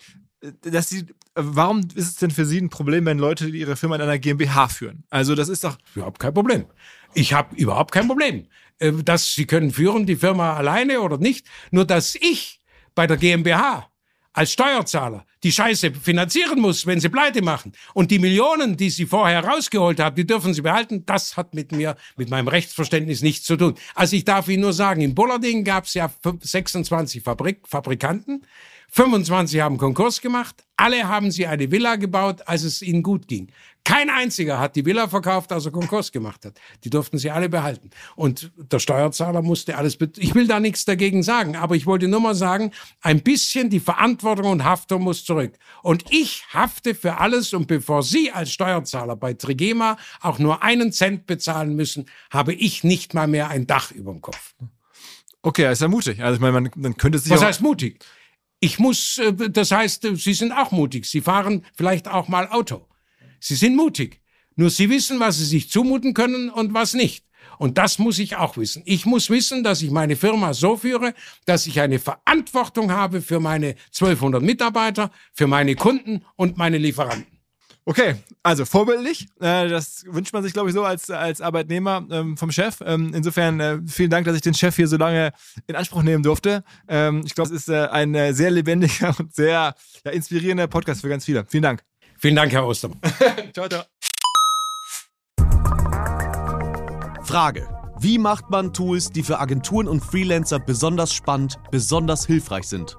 dass sie, warum ist es denn für Sie ein Problem, wenn Leute ihre Firma in einer GmbH führen? Also das ist doch überhaupt kein Problem. Ich habe überhaupt kein Problem, äh, dass Sie können führen die Firma alleine oder nicht. Nur dass ich bei der GmbH als Steuerzahler die Scheiße finanzieren muss, wenn sie pleite machen. Und die Millionen, die sie vorher rausgeholt haben, die dürfen sie behalten. Das hat mit mir, mit meinem Rechtsverständnis nichts zu tun. Also ich darf Ihnen nur sagen, in Bullerding gab es ja 26 Fabrik Fabrikanten. 25 haben Konkurs gemacht, alle haben sie eine Villa gebaut, als es ihnen gut ging. Kein einziger hat die Villa verkauft, als er Konkurs gemacht hat. Die durften sie alle behalten. Und der Steuerzahler musste alles. Ich will da nichts dagegen sagen, aber ich wollte nur mal sagen, ein bisschen die Verantwortung und Haftung muss zurück. Und ich hafte für alles und bevor Sie als Steuerzahler bei Trigema auch nur einen Cent bezahlen müssen, habe ich nicht mal mehr ein Dach über dem Kopf. Okay, ist ja mutig. Also ich meine, man, man könnte sich Was heißt mutig? Ich muss, äh, das heißt, äh, Sie sind auch mutig. Sie fahren vielleicht auch mal Auto. Sie sind mutig. Nur Sie wissen, was Sie sich zumuten können und was nicht. Und das muss ich auch wissen. Ich muss wissen, dass ich meine Firma so führe, dass ich eine Verantwortung habe für meine 1200 Mitarbeiter, für meine Kunden und meine Lieferanten. Okay, also vorbildlich. Äh, das wünscht man sich, glaube ich, so als, als Arbeitnehmer ähm, vom Chef. Ähm, insofern äh, vielen Dank, dass ich den Chef hier so lange in Anspruch nehmen durfte. Ähm, ich glaube, es ist äh, ein sehr lebendiger und sehr ja, inspirierender Podcast für ganz viele. Vielen Dank. Vielen Dank, Herr Ostermann. ciao, ciao. Frage. Wie macht man Tools, die für Agenturen und Freelancer besonders spannend, besonders hilfreich sind?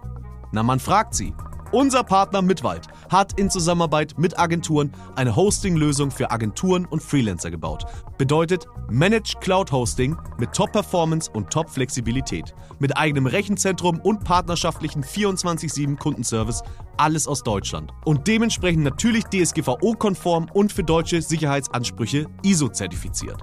Na, man fragt sie. Unser Partner Mitwald hat in Zusammenarbeit mit Agenturen eine Hosting-Lösung für Agenturen und Freelancer gebaut. Bedeutet Managed Cloud Hosting mit Top-Performance und Top-Flexibilität. Mit eigenem Rechenzentrum und partnerschaftlichen 24-7 Kundenservice. Alles aus Deutschland. Und dementsprechend natürlich DSGVO-konform und für deutsche Sicherheitsansprüche ISO-zertifiziert.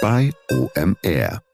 bei OMR.